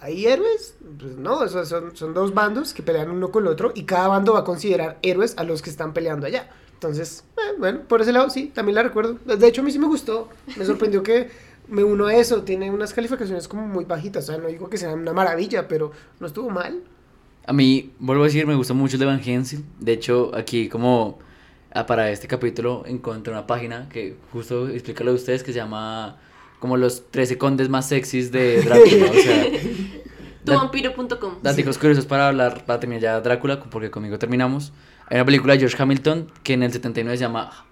¿Hay héroes? Pues no, esos son, son dos bandos que pelean uno con el otro y cada bando va a considerar héroes a los que están peleando allá. Entonces, eh, bueno, por ese lado sí, también la recuerdo. De hecho, a mí sí me gustó. Me sorprendió que me uno a eso. Tiene unas calificaciones como muy bajitas. O sea, no digo que sea una maravilla, pero no estuvo mal. A mí, vuelvo a decir, me gustó mucho el de Van Helsing. De hecho, aquí como ah, para este capítulo encontré una página que justo explica lo de ustedes que se llama como los 13 condes más sexys de Drácula. o sea, Tuvampiro.com. datos curiosos para hablar, para terminar ya Drácula, porque conmigo terminamos. Hay una película de George Hamilton que en el 79 se llama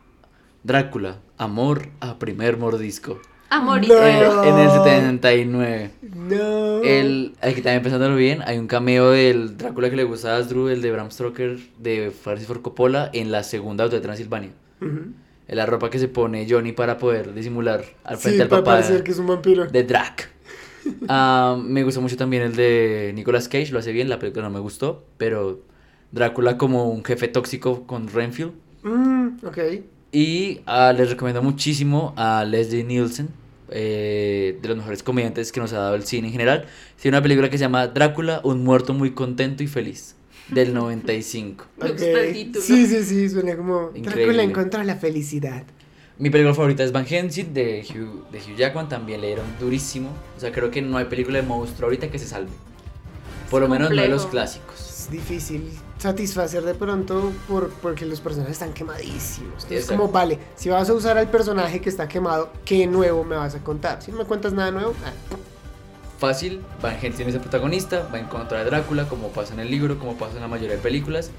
Drácula, Amor a primer mordisco. Amor y No. Eh, en el 79. No. El, aquí también pensándolo bien, hay un cameo del Drácula que le gusta a Asdru, el de Bram Stoker, de Francis Ford Coppola, en la segunda auto de Transilvania. Ujú. En la ropa que se pone Johnny para poder disimular al frente Sí, para papá parecer que es un vampiro. de Drac. Ah, me gustó mucho también el de Nicolas Cage, lo hace bien, la película no me gustó, pero Drácula como un jefe tóxico con Renfield. Mm, ok. Y ah, les recomiendo muchísimo a Leslie Nielsen, eh, de los mejores comediantes que nos ha dado el cine en general. Tiene una película que se llama Drácula, un muerto muy contento y feliz, del 95. Me ok. gusta el título. Sí, sí, sí, suena como Increíble. Drácula encuentra la felicidad. Mi película favorita es Van Helsing de Hugh, de Hugh Jackman, también le dieron durísimo. O sea, creo que no hay película de monstruo ahorita que se salve. Por lo menos no de los complejo. clásicos. Es difícil satisfacer de pronto por, porque los personajes están quemadísimos. Es como, vale, si vas a usar al personaje que está quemado, ¿qué nuevo me vas a contar? Si no me cuentas nada nuevo, ah, Fácil, Van Helsing es el protagonista, va en contra de Drácula, como pasa en el libro, como pasa en la mayoría de películas.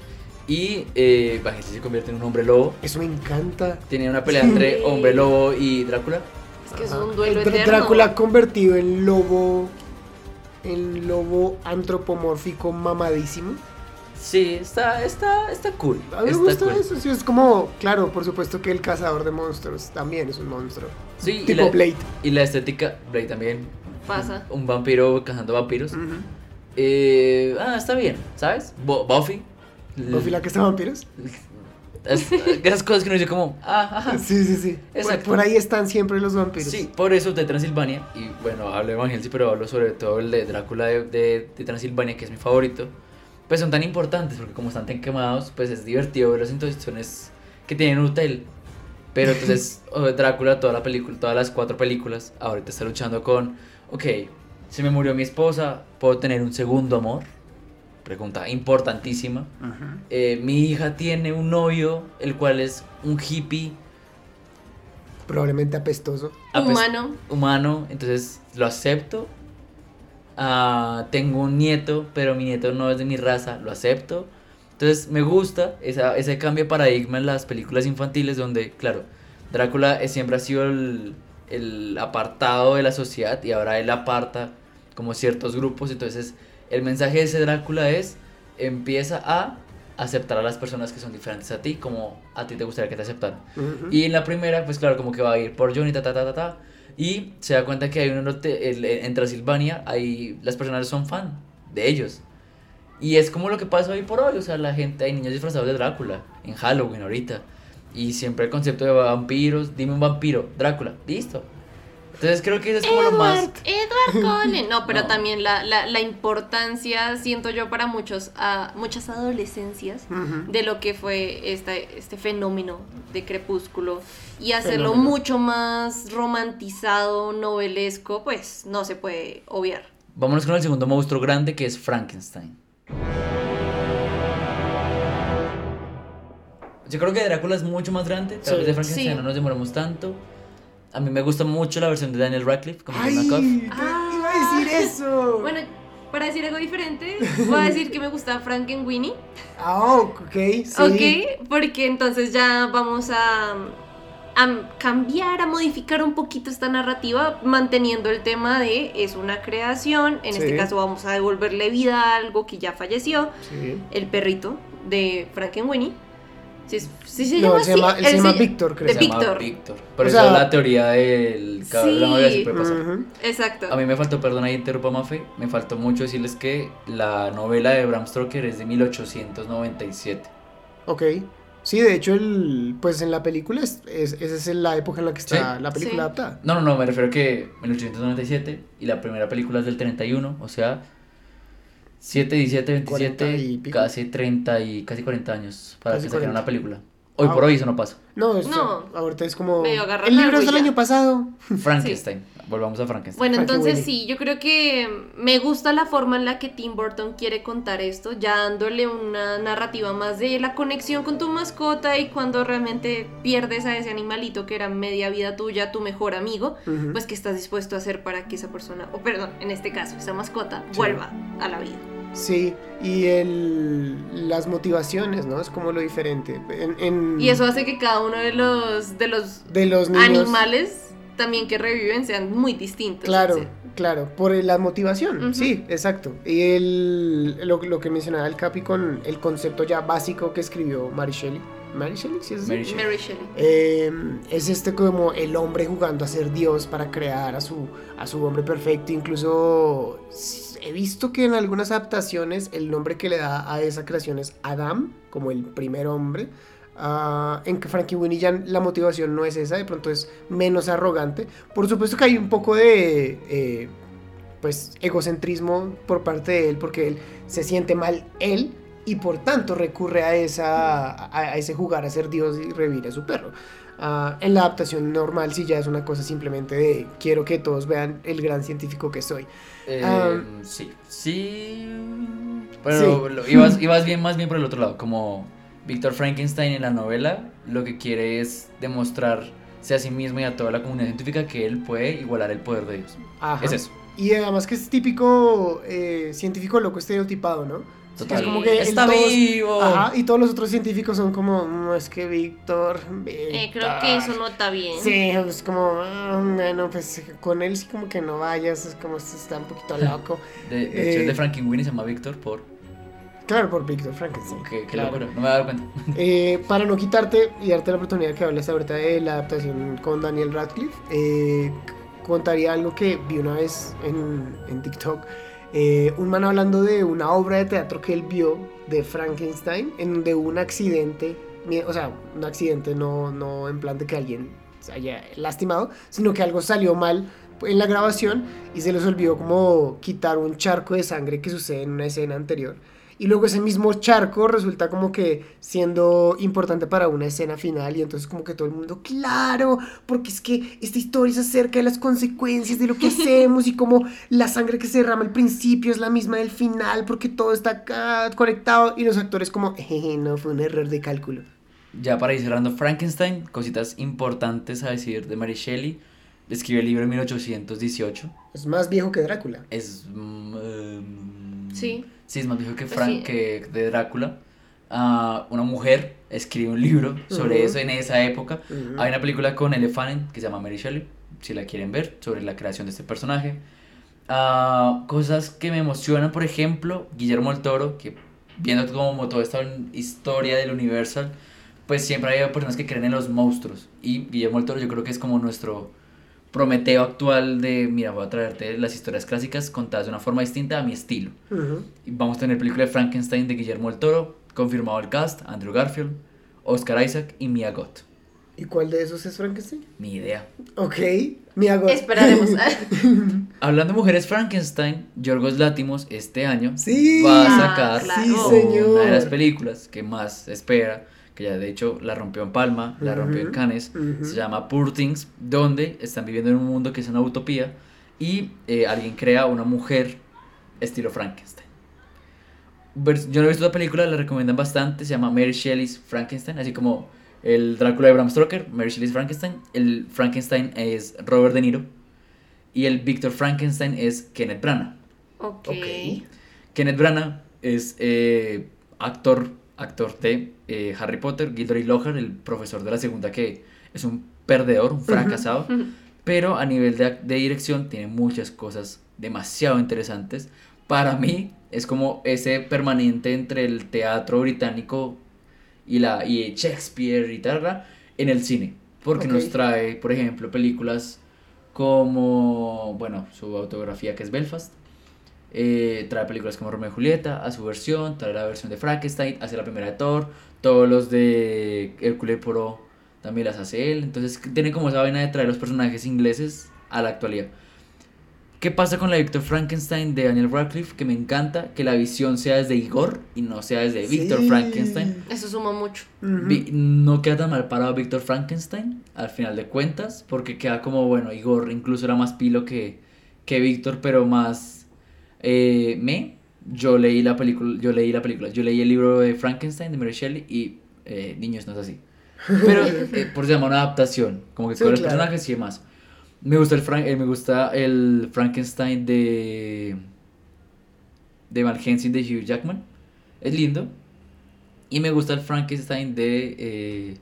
Y eh, Van Helsing se convierte en un hombre lobo. eso me encanta. Tiene una pelea entre hombre lobo y Drácula. Es que es un duelo Dr- eterno. Drácula convertido en lobo, en lobo antropomórfico mamadísimo. Sí, está, está, está cool. A mí me gusta cool. eso, sí, es como, claro, por supuesto que el cazador de monstruos también es un monstruo. Sí, y tipo la, Blade. y la estética, Blade también. Pasa. Un vampiro cazando vampiros. Eh, ah, está bien, ¿sabes? Bo- Buffy. ¿Buffy la que está vampiros? Es- esas cosas que uno dice como, ah, ajá. Sí, sí, sí. Exacto. por ahí están siempre los vampiros. Sí, por eso de Transilvania, y bueno, hablo de Van Helsing, pero hablo sobre todo el de Drácula de, de- de Transilvania, que es mi favorito, pues son tan importantes, porque como están tan quemados, pues es divertido verlos en situaciones que tienen un hotel. Pero entonces oh, Drácula, toda la película, todas las cuatro películas, ahorita está luchando con, ok, se me murió mi esposa, ¿puedo tener un segundo amor? Pregunta importantísima. Eh, mi hija tiene un novio, el cual es un hippie Probablemente apestoso. apes- Humano. humano, entonces lo acepto. Ah, tengo un nieto, pero mi nieto no es de mi raza, lo acepto. Entonces me gusta esa, ese cambio de paradigma en las películas infantiles donde, claro, Drácula siempre ha sido el, el apartado de la sociedad y ahora él aparta como ciertos grupos. Entonces el mensaje de ese Drácula es, empieza a aceptar a las personas que son diferentes a ti como a ti te gustaría que te aceptaran. Ujú. Y en la primera, pues claro, como que va a ir por Johnny, ta, ta, ta, ta, ta. Y se da cuenta que hay un hotel, el- en Transilvania, hay, las personas son fan de ellos. Y es como lo que pasa hoy por hoy, o sea, la gente, hay niños disfrazados de Drácula, en Halloween ahorita. Y siempre el concepto de vampiros, dime un vampiro, Drácula, listo. Entonces creo que eso es como lo más... Edward, Edward Cullen. No, pero No. también la, la, la importancia, siento yo, para muchos, a muchas adolescencias de lo que fue este, este fenómeno de Crepúsculo y hacerlo Fenómeno. mucho más romantizado, novelesco, pues no se puede obviar. Vámonos con el segundo monstruo grande que es Frankenstein. Yo creo que Drácula es mucho más grande, tal Sí. vez de Frankenstein Sí. no nos demoramos tanto. A mí me gusta mucho la versión de Daniel Radcliffe como ¡Ay! Iba a decir eso! Bueno, para decir algo diferente, voy a decir que me gusta Frankenweenie. Ah, ok, sí. Ok, porque entonces ya vamos a, a cambiar, a modificar un poquito esta narrativa, manteniendo el tema de es una creación. En este caso vamos a devolverle vida a algo que ya falleció, Sí. el perrito de Frankenweenie. Sí, es- sí se No, llama él se llama, él Él se llama se- Víctor, creo. de Se llama Víctor. Víctor. Por O eso sea- la teoría del cabrón de la novela sí puede pasar. Ujú. Exacto. A mí me faltó, perdón, ahí interrumpa Mafe, me faltó mucho decirles que la novela de Bram Stoker es de 1897. Ok. Sí, de hecho, el, pues en la película, es, es- esa es la época en la que está Sí. la película Sí. adaptada. No, no, no, me refiero que 1897 y la primera película es del 31, o sea, 7, 17, 40 y 27, pico. casi 30 y casi 40 años para Casi que sacaran 40. una película. Hoy Ah. por hoy eso no pasa. No, esto, No. ahorita es como... Medio El libro es y del año pasado. Frankenstein, volvamos a Frankenstein. Bueno, entonces Frankenweenie. sí, yo creo que me gusta la forma en la que Tim Burton quiere contar esto, ya dándole una narrativa más de la conexión con tu mascota y cuando realmente pierdes a ese animalito que era media vida tuya, tu mejor amigo, pues qué estás dispuesto a hacer para que esa persona, o perdón, en este caso, esa mascota, Sí. vuelva a la vida. Sí, y el, las motivaciones, ¿no? Es como lo diferente. En, en- Y eso hace que cada uno de los, de los de los niños. animales también que reviven sean muy distintos. Claro, Sí. claro, por la motivación, sí, exacto. Y el, lo, lo que mencionaba el Capi con el concepto ya básico que escribió Mary Shelley. ¿Mary Shelley? ¿Sí es así? Mary Shelley. Mary Shelley. Eh, es este como el hombre jugando a ser Dios para crear a su, a su hombre perfecto. Incluso he visto que en algunas adaptaciones el nombre que le da a esa creación es Adam, como el primer hombre. En que Frankie Winnie ya la motivación no es esa, de pronto es menos arrogante. Por supuesto que hay un poco de eh, pues egocentrismo por parte de él, porque él se siente mal él y por tanto recurre a, esa, a, a ese jugar a ser Dios y revivir a su perro. Ah, en la adaptación normal sí ya es una cosa simplemente de quiero que todos vean el gran científico que soy. Eh, Ah. sí, sí. Pero lo- ibas, ibas bien, más bien por el otro lado. Como Víctor Frankenstein en la novela, lo que quiere es demostrarse a sí mismo y a toda la comunidad científica que él puede igualar el poder de Dios. Ajá. Es eso. Y además que es típico eh, científico loco estereotipado, ¿no? Total. Es como que ¡Está todos- vivo! Ajá, y todos los otros científicos son como, no, es que Víctor, Eh, creo Víctor". que eso no está bien. Sí, es como, ah, bueno, pues con él sí como que no vayas, es como está un poquito loco. De, de hecho, el Eh, de Frankenweenie se llama Víctor por... Claro, por Víctor Frankenstein. Qué, qué claro. locura, no me había dado cuenta. Eh, para no quitarte y darte la oportunidad que hables ahorita de la adaptación con Daniel Radcliffe, eh, contaría algo que vi una vez en, en TikTok. Eh, un man hablando de una obra de teatro que él vio de Frankenstein, en donde hubo un accidente, o sea, un accidente no, no en plan de que alguien se haya lastimado, sino que algo salió mal en la grabación y se les olvidó como quitar un charco de sangre que sucede en una escena anterior. Y luego ese mismo charco resulta como que siendo importante para una escena final y entonces como que todo el mundo, claro, porque es que esta historia es acerca de las consecuencias de lo que hacemos y como la sangre que se derrama al principio es la misma del final porque todo está acá conectado y los actores como, "Jeje, no, fue un error de cálculo. Ya para ir cerrando Frankenstein, cositas importantes a decir de Mary Shelley. Escribió el libro en 1818. Es más viejo que Drácula. Es... em, Sí. Sí, es más viejo que, Pues Frank, sí. que de Drácula. Ah, una mujer escribe un libro sobre eso en esa época. Hay una película con Elle Fanning que se llama Mary Shelley, si la quieren ver, sobre la creación de este personaje. Ah, cosas que me emocionan, por ejemplo, Guillermo el Toro, que viendo como toda esta historia del Universal, pues siempre hay personas que creen en los monstruos. Y Guillermo el Toro yo creo que es como nuestro Prometeo actual de, mira, voy a traerte las historias clásicas contadas de una forma distinta a mi estilo. Y vamos a tener película de Frankenstein de Guillermo el Toro, confirmado el cast, Andrew Garfield, Oscar Isaac y Mia Goth. ¿Y cuál de esos es Frankenstein? Ni idea. Ok, mi hago. Esperaremos. Hablando de mujeres Frankenstein, Yorgos Látimos este año Sí. va a Ah, sacar claro. Sí, una señor. de las películas que más espera, que ya de hecho la rompió en Palma, la rompió en Cannes, ujú. se llama Poor Things, donde están viviendo en un mundo que es una utopía y eh, alguien crea una mujer estilo Frankenstein. Yo no he visto la película, la recomiendan bastante, se llama Mary Shelley's Frankenstein, así como el Drácula de Bram Stoker, Mary Shelley's Frankenstein, el Frankenstein es Robert De Niro y el Victor Frankenstein es Kenneth Branagh. Ok. Ok. Kenneth Branagh es eh, actor, actor de eh, Harry Potter, Gilderoy Lockhart, el profesor de la segunda que es un perdedor, un fracasado, pero a nivel de, de dirección tiene muchas cosas demasiado interesantes. Para mí es como ese permanente entre el teatro británico y, la, y Shakespeare y tal en el cine, porque nos trae, por ejemplo, películas como, bueno, su autografía que es Belfast, eh, trae películas como Romeo y Julieta a su versión, trae la versión de Frankenstein, hace la primera de Thor, todos los de Hércules Poirot también las hace él, entonces tiene como esa vaina de traer los personajes ingleses a la actualidad. ¿Qué pasa con la Victor Frankenstein de Daniel Radcliffe? Que me encanta que la visión sea desde Igor y no sea desde Victor Sí. Frankenstein. Eso suma mucho. No queda tan mal parado Víctor Frankenstein al final de cuentas, porque queda como, bueno, Igor incluso era más pilo que, que Víctor, pero más eh, me. Yo leí la película, yo leí la película, yo leí el libro de Frankenstein de Mary Shelley y eh, niños no es así. Pero eh, por se llama una adaptación, como que Sí, con los claro. personajes y demás. Me gusta el Fran- eh, me gusta el Frankenstein de de Van Helsing de Hugh Jackman. Es lindo. Y me gusta el Frankenstein de, eh,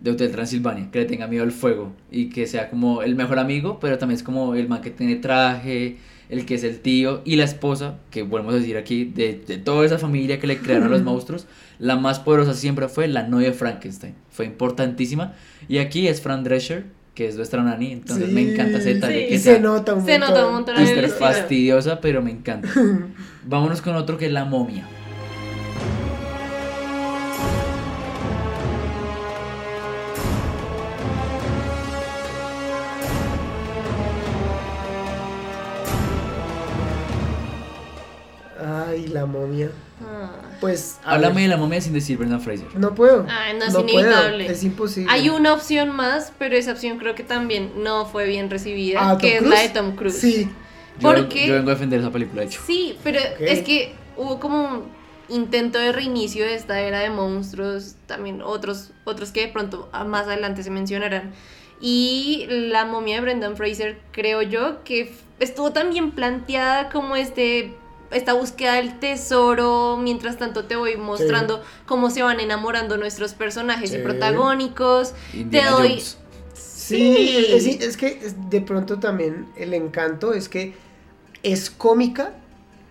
de Hotel Transilvania, que le tenga miedo al fuego y que sea como el mejor amigo, pero también es como el man que tiene traje, el que es el tío y la esposa, que volvemos a decir aquí, de, de toda esa familia que le crearon a los monstruos, la más poderosa siempre fue la novia de Frankenstein, fue importantísima. Y aquí es Fran Drescher, que es nuestra nani, entonces me encanta ese detalle. Sí. que Y sea se nota un Se montón. nota un montón estilo. fastidiosa, pero me encanta. Vámonos con otro que es la momia. Ay, la momia. Ah. Pues. Háblame ver, de la momia sin decir Brendan Fraser. No puedo. Ay, no, es inevitable. Es imposible. Hay una opción más, pero esa opción creo que también no fue bien recibida, Ah, ¿Tom que es la de Tom Cruise. Sí. Yo, ¿Por vengo- qué? yo vengo a defender esa película, de hecho. Sí, pero es que hubo como un intento de reinicio de esta era de monstruos, también otros, otros que de pronto más adelante se mencionarán. Y la momia de Brendan Fraser, creo yo, que estuvo tan bien planteada como este esta búsqueda del tesoro, mientras tanto te voy mostrando cómo se van enamorando nuestros personajes y protagónicos. Indiana te doy Jones. Sí, Es, es que es- de pronto también el encanto es que es cómica,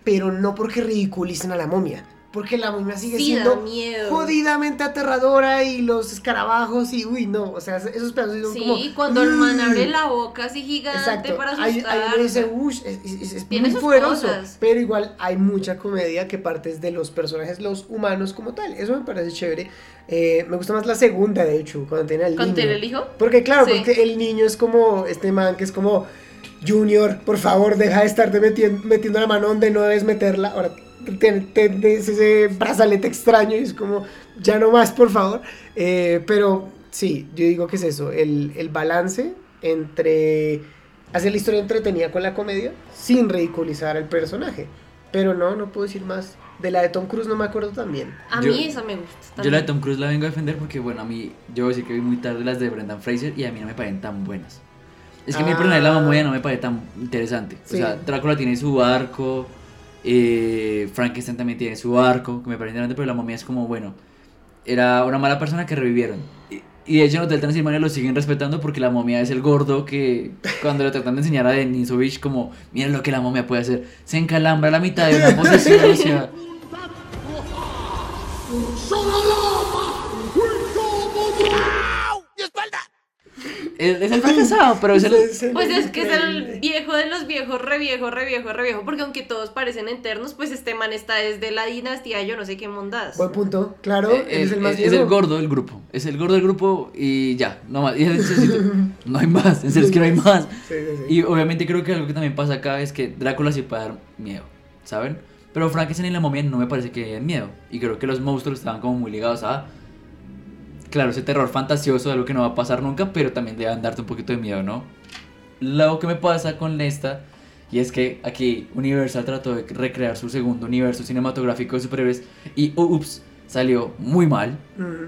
pero no porque ridiculicen a la momia. Porque la momia sigue Sí, siendo miedo. jodidamente aterradora y los escarabajos y uy, no, o sea, esos pedazos son Sí, como. cuando el man abre la boca así gigante Exacto. para asustar. ahí uno dice, uff, es, es- es- es Tiene muy poderoso. cosas. Pero igual hay mucha comedia que parte de los personajes, los humanos como tal. Eso me parece chévere. Eh, me gusta más la segunda, de hecho, cuando tiene al ¿Con niño. el hijo? Porque claro, Sí. porque el niño es como este man que es como Junior, por favor, deja de estarte metiendo, metiendo la mano donde no debes meterla. Ahora ten- tienes ese brazalete extraño y es como, ya no más, por favor. Eh, pero sí, yo digo que es eso, el, el balance entre hacer la historia entretenida con la comedia sin ridiculizar al personaje. Pero no, no puedo decir más. De la de Tom Cruise no me acuerdo tan bien. A Yo- mí esa me gusta. Yo la de también. Tom Cruise la vengo a defender porque, bueno, a mí, yo voy a decir que vi muy tarde las de Brendan Fraser y a mí no me parecen tan buenas. Es que mi Ah. personaje de la momia no me parece tan interesante. Sí. O sea, Drácula tiene su arco, eh, Frankenstein también tiene su arco, que me parece interesante, pero la momia es como, bueno, era una mala persona que revivieron. Y, y de hecho en Hotel Transilvania lo siguen respetando porque la momia es el gordo que cuando le tratan de enseñar a Denisovich como, miren lo que la momia puede hacer, se encalambra a la mitad de una posesión, o sea... Es, es el fracasado, pero es el... Pues es que es el viejo de los viejos, re viejo, re viejo, re viejo. Porque aunque todos parecen eternos, pues este man está desde la dinastía, yo no sé qué mondas. Buen punto, claro, Eh, él es el más es, es viejo. el gordo del grupo. Es el gordo del grupo y ya, no más. Y es no hay más, en serio es que no hay más. Sí, sí, sí. Y obviamente creo que algo que también pasa acá es que Drácula sí puede dar miedo, ¿saben? Pero Frankenstein y la momia no me parece que den miedo. Y creo que los monstruos estaban como muy ligados a. Claro, ese terror fantasioso de algo que no va a pasar nunca, pero también deben darte un poquito de miedo, ¿no? Lo que me pasa con esta, y es que aquí Universal trató de recrear su segundo universo cinematográfico de superhéroes y ups, salió muy mal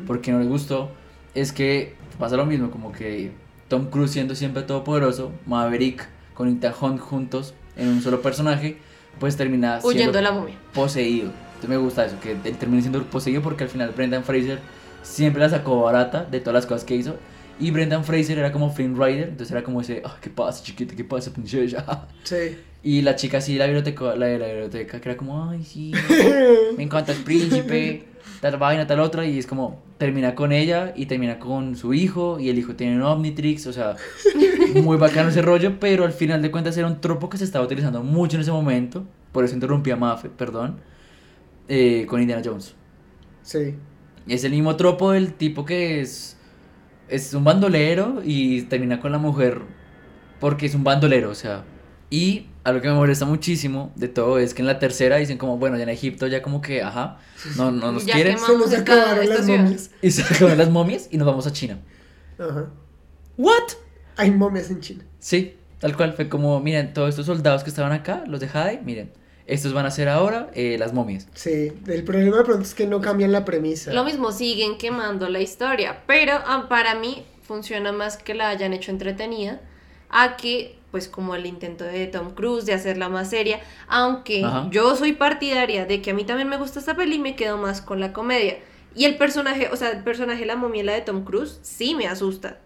porque no les gustó, es que pasa lo mismo, como que Tom Cruise siendo siempre todopoderoso, Maverick con Ethan Hunt juntos en un solo personaje, pues termina siendo Huyendo de la momia. poseído. Entonces me gusta eso, que él termine siendo poseído porque al final Brendan Fraser siempre la sacó barata de todas las cosas que hizo. Y Brendan Fraser era como Flynn Rider, entonces era como ese, "Ah, ¿qué pasa, chiquita? ¿Qué pasa, princesa? Sí. Y la chica sí, la biblioteca, la de la biblioteca, que era como, ay, sí, me encanta el príncipe, tal vaina, tal otra, y es como, termina con ella y termina con su hijo, y el hijo tiene un Omnitrix, o sea, muy bacano ese rollo, pero al final de cuentas era un tropo que se estaba utilizando mucho en ese momento, por eso interrumpí a Mafe, perdón, eh, con Indiana Jones. Sí. Es el mismo tropo del tipo que es, es un bandolero y termina con la mujer porque es un bandolero, o sea. Y a lo que me molesta muchísimo de todo es que en la tercera dicen como, bueno, ya en Egipto ya como que, ajá, no, no nos Ya quieren. Se acabaron las ciudad. momias. Y se acaban las momias y nos vamos a China. Ajá. ¿What? Hay momias en China. Sí, tal cual. Fue como, miren, todos estos soldados que estaban acá, los de Jade, miren, estos van a ser ahora eh, las momias. Sí. El problema de pronto es que no cambian la premisa. Lo mismo, siguen quemando la historia, pero ah, para mí funciona más que la hayan hecho entretenida a que, pues como el intento de Tom Cruise de hacerla más seria, aunque Ajá. yo soy partidaria de que a mí también me gusta esta peli, me quedo más con la comedia. Y el personaje, o sea, el personaje La momiela de Tom Cruise sí me asusta.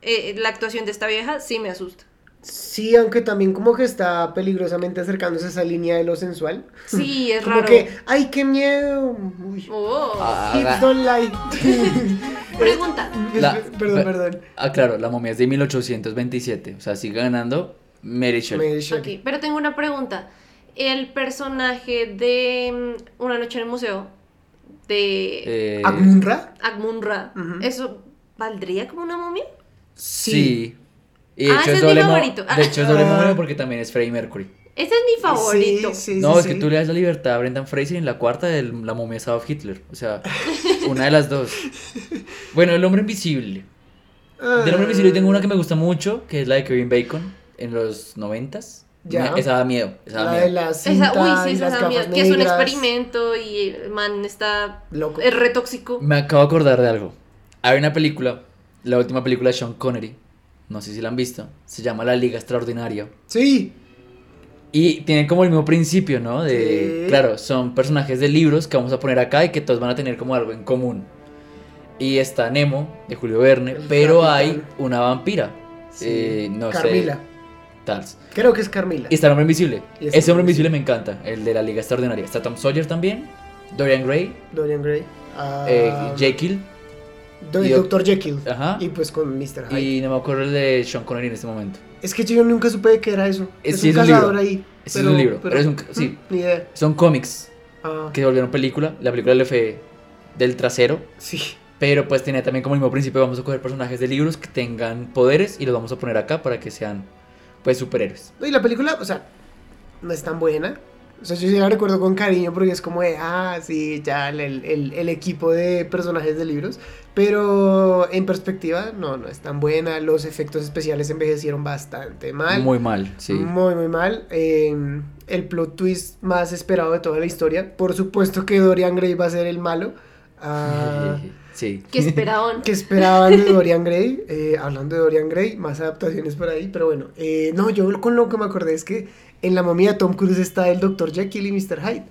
Eh, la actuación de esta vieja sí me asusta. Sí, aunque también como que está peligrosamente acercándose a esa línea de lo sensual. Sí, es como raro. que, ¡ay, qué miedo! Uy. Oh. Ah, Hips don't lie. Pregunta. La- perdón, pe- perdón. Ah, claro, la momia es de 1827, o sea, sigue ganando Mary Shelley. Mary Shelley. Ok, pero tengo una pregunta. El personaje de mm, Una noche en el museo de Eh. Agmunra, Ujú. ¿eso valdría como una momia? Sí. Y de Ah, hecho ese es mi doble mo- favorito. De hecho es doble Ah. porque también es Freddie Mercury. Ese es mi favorito. Sí, sí, no, sí, es que tú le das la libertad a Brendan Fraser en la cuarta de la momia Adolf Hitler. O sea, una de las dos. Bueno, el hombre invisible. Del hombre invisible tengo una que me gusta mucho, que es la de Kevin Bacon en los noventas. Ya. Me- Esa da miedo. Esa da La miedo. de la cinta Esa, uy, sí, esa da miedo, que es un experimento y el man está Loco. es re tóxico. Me acabo de acordar de algo. Hay una película, la última película de Sean Connery. No sé si la han visto. Se llama La Liga Extraordinaria. Sí, Y tiene como el mismo principio, ¿no? De, Sí. claro, son personajes de libros que vamos a poner acá y que todos van a tener como algo en común. Y está Nemo, de Julio Verne, El pero hay una vampira. sí. Eh, no Carmila. sé. Tals. Creo que es Carmila. Y está el hombre invisible. Ese hombre invisible me encanta, el de la Liga Extraordinaria. Está Tom Sawyer también, Dorian Gray, Dorian Gray. Ah, eh, Jekyll, Dr. Jekyll. ajá. Y pues con Mr. Hyde. Y no me acuerdo el de Sean Connery en este momento. Es que yo nunca supe de qué era eso. Es- Es, sí, un es un cazador libro. ahí. Es un libro, pero es un- sí. Ni idea. Son cómics Ah, que se volvieron película. La película le fue del trasero. sí. Pero pues tenía también como el mismo principio, vamos a coger personajes de libros que tengan poderes y los vamos a poner acá para que sean pues superhéroes. Y la película, o sea, no es tan buena. O sea, yo sí la recuerdo con cariño porque es como de, ah, sí, ya el, el- el equipo de personajes de libros. Pero en perspectiva, no, no es tan buena. Los efectos especiales envejecieron bastante mal. Muy mal, sí. Muy, muy mal. Eh, el plot twist más esperado de toda la historia. Por supuesto que Dorian Gray va a ser el malo. Ah, Sí. Que esperaban. ¿Qué esperaban de Dorian Gray? Eh, hablando de Dorian Gray, más adaptaciones por ahí, pero bueno. eh, no, yo con lo que me acordé es que en la momia de Tom Cruise está el Dr. Jekyll y Mr. Hyde.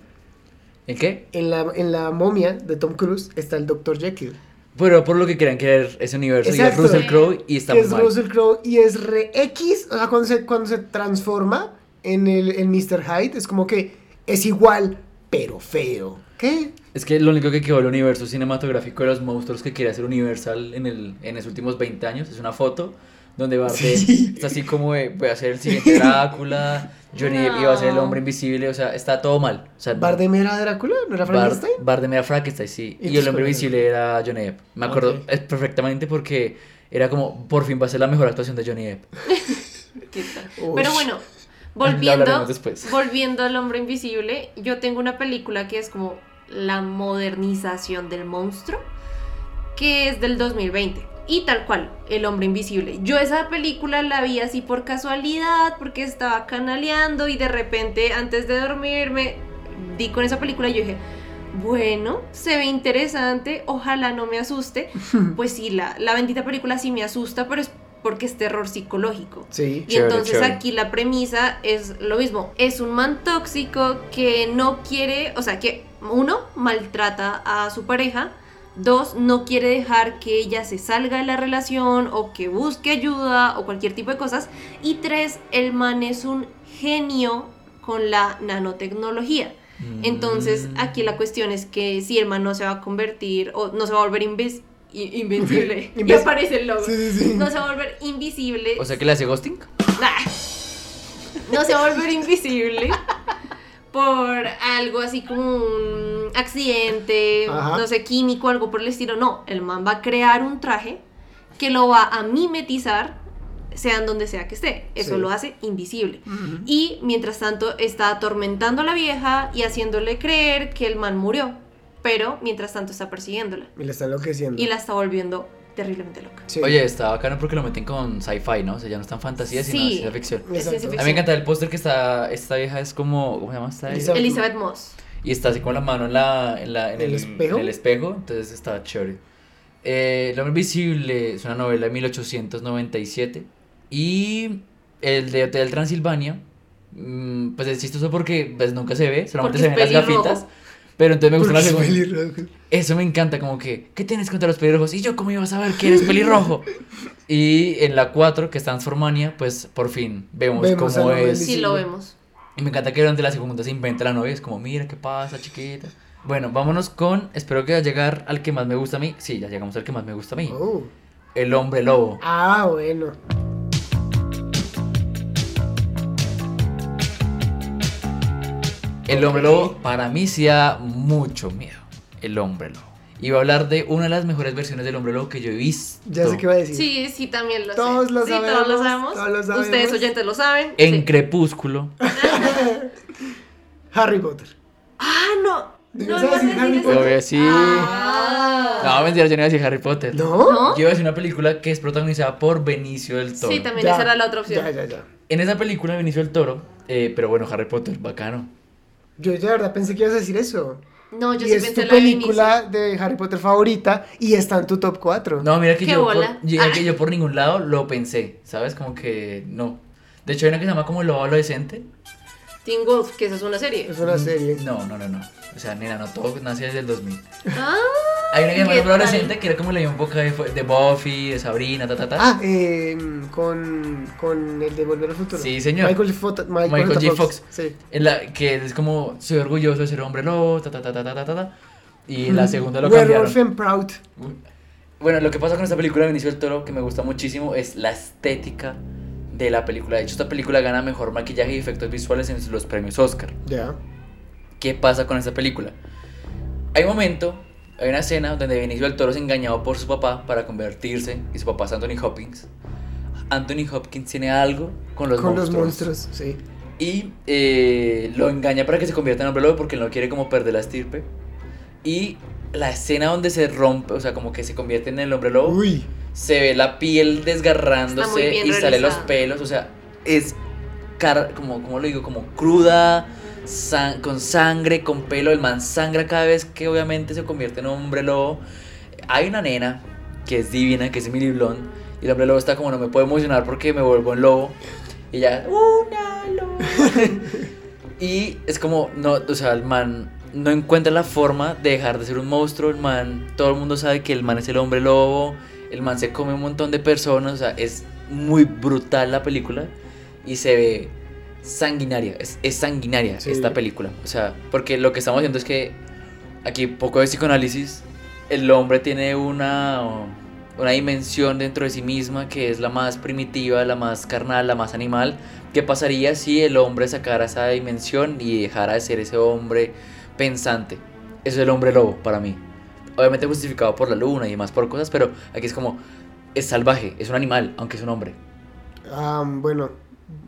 ¿En qué? En la, en la momia de Tom Cruise está el Dr. Jekyll. Pero por lo que quieran creer ese universo y es Exacto. Russell Crowe y está que muy es mal. Russell Crowe y es re X. O sea, cuando se, cuando se transforma en el en Mr. Hyde, es como que es igual, pero feo. ¿Qué? Es que lo único que quedó del universo cinematográfico de los monstruos que quiere hacer Universal en, el, en los últimos 20 años es una foto donde Bart Sí. está así como de, voy a ser el siguiente Drácula, Johnny Depp iba a ser el hombre invisible, o sea, está todo mal. O sea, ¿Bardem era Drácula? ¿No era Bar- Frankenstein? Bardem era Frankenstein, sí. ¿Y Y el hombre invisible era Johnny Depp. Me acuerdo Ok. eh, perfectamente porque era como, por fin va a ser la mejor actuación de Johnny Depp. ¿Qué tal? Pero bueno, volviendo, volviendo al hombre invisible, yo tengo una película que es como la modernización del monstruo, que es del 2020. Y tal cual, El hombre invisible. Yo esa película la vi así por casualidad, porque estaba canaleando y de repente antes de dormirme di con esa película y yo dije, bueno, se ve interesante, ojalá no me asuste. Pues sí, la, la bendita película sí me asusta, pero es porque es terror psicológico. Sí. Y Chévere, entonces chévere. aquí la premisa es lo mismo. Es un man tóxico que no quiere, o sea, que uno, maltrata a su pareja. Dos, no quiere dejar que ella se salga de la relación o que busque ayuda o cualquier tipo de cosas. Y tres, el man es un genio con la nanotecnología. Entonces, Mm. aquí la cuestión es que si el man no se va a convertir o no se va a volver invis- invencible. y Inves- aparece el logo. Sí, sí, sí. No se va a volver invisible. O sea que le hace ghosting. No se va a volver invisible por algo así como un accidente, Ajá. no sé, químico, algo por el estilo. No, el man va a crear un traje que lo va a mimetizar, sea en donde sea que esté. Eso Sí. lo hace invisible. Y mientras tanto está atormentando a la vieja y haciéndole creer que el man murió. Pero mientras tanto está persiguiéndola. Y le está enloqueciendo. Y la está volviendo terriblemente loca. Sí. Oye, está bacano porque lo meten con sci-fi, ¿no? O sea, ya no es tan fantasía, sino Sí. ciencia ficción. A mí me encanta el póster que está, esta vieja es como, ¿cómo se llama esta? Elizabeth. Elizabeth Moss. Y está así con la mano en, la, en, la, en ¿El el, espejo? en el espejo, entonces está chévere. Eh, el hombre invisible es una novela de 1897 y el de Hotel Transilvania, mm, pues es chistoso porque pues, nunca se ve, solamente Porque se ven las gafitas. Pero entonces me gusta la segunda. pelirrojo. Eso me encanta, como que, ¿qué tienes contra los pelirrojos? Y yo, ¿cómo iba a saber que eres pelirrojo? y en la 4, que es Transformania, pues por fin vemos, Vemos cómo es. Sí, lo vemos. Y me encanta que durante la segunda se inventa la novia, es como, mira qué pasa, chiquita. Bueno, vámonos con, espero que a llegar al que más me gusta a mí. Sí, ya llegamos al que más me gusta a mí. Oh. El hombre lobo. Ah, bueno. El hombre lobo para mí sí da mucho miedo. El hombre lobo. Y voy a hablar de una de las mejores versiones del hombre lobo que yo he visto. Ya sé qué va a decir. Sí, sí, también lo Todos sé. lo sí, sabemos, todos lo sabemos. todos lo sabemos. Ustedes oyentes lo saben. En sí. Crepúsculo. Harry Potter. Ah, no. No, ¿Ibas no decir Harry Yo voy a decir... Ah. No, mentira, yo no iba a decir Harry Potter. ¿No? ¿No? Yo iba a decir una película que es protagonizada por Benicio del Toro. Sí, también Ya, esa era la otra opción. Ya, ya, ya. En esa película Benicio del Toro, eh, pero bueno, Harry Potter, bacano. Yo de verdad pensé que ibas a decir eso. No, yo y sí es pensé tu la película de Harry Potter favorita y está en tu top 4. No, mira que yo por, que Ah. yo por ningún lado lo pensé, ¿sabes? Como que no. De hecho hay una que se llama como El Lobo Adolescente. Teen Wolf, que esa es una serie. Es una mm, serie. No, no, no, no. O sea, nena, no, todo nació desde el 2000. Ah. Hay una que más adolescente que era como la misma época de, de Buffy, de Sabrina, ta, ta, ta. Ah, eh, con, con el de Volver al Futuro. Sí, señor. Michael, Michael, Michael J. Fox. Fox. Sí. En la, que es como, soy orgulloso de ser hombre lobo, ta, ta, ta, ta, ta, ta, ta. Y en la mm. segunda lo We're cambiaron. and proud. Bueno, lo que pasa con esta película de Benicio del Toro, que me gusta muchísimo, es la estética de la película. De hecho, esta película gana mejor maquillaje y efectos visuales en los premios Oscar. Ya. ¿Qué pasa con esta película? Hay un momento, hay una escena donde Benicio del Toro es engañado por su papá para convertirse, y su papá es Anthony Hopkins. Anthony Hopkins tiene algo con los con monstruos. los monstruos, sí. Y eh, lo engaña para que se convierta en hombre lobo porque no quiere como perder la estirpe. Y la escena donde se rompe, o sea, como que se convierte en el hombre lobo, Uy. se ve la piel desgarrándose y sale los realizada. pelos, o sea, es car como, ¿cómo lo digo? Como cruda, san- con sangre, con pelo, el man sangra cada vez que obviamente se convierte en hombre lobo. Hay una nena que es divina, que es Emily Blunt, y el hombre lobo está como, no me puedo emocionar porque me vuelvo en lobo. Y ya, una loba. y es como, no, o sea, el man no encuentra la forma de dejar de ser un monstruo. El man, todo el mundo sabe que el man es el hombre lobo. El man se come un montón de personas. O sea, es muy brutal la película. Y se ve sanguinaria. Es, es sanguinaria Sí. esta película. O sea, porque lo que estamos viendo es que aquí, poco de psicoanálisis, el hombre tiene una, una dimensión dentro de sí misma que es la más primitiva, la más carnal, la más animal. ¿Qué pasaría si el hombre sacara esa dimensión y dejara de ser ese hombre pensante? Eso es el hombre lobo para mí. Obviamente justificado por la luna y demás por cosas, pero aquí es como, es salvaje, es un animal, aunque es un hombre. Ah, bueno,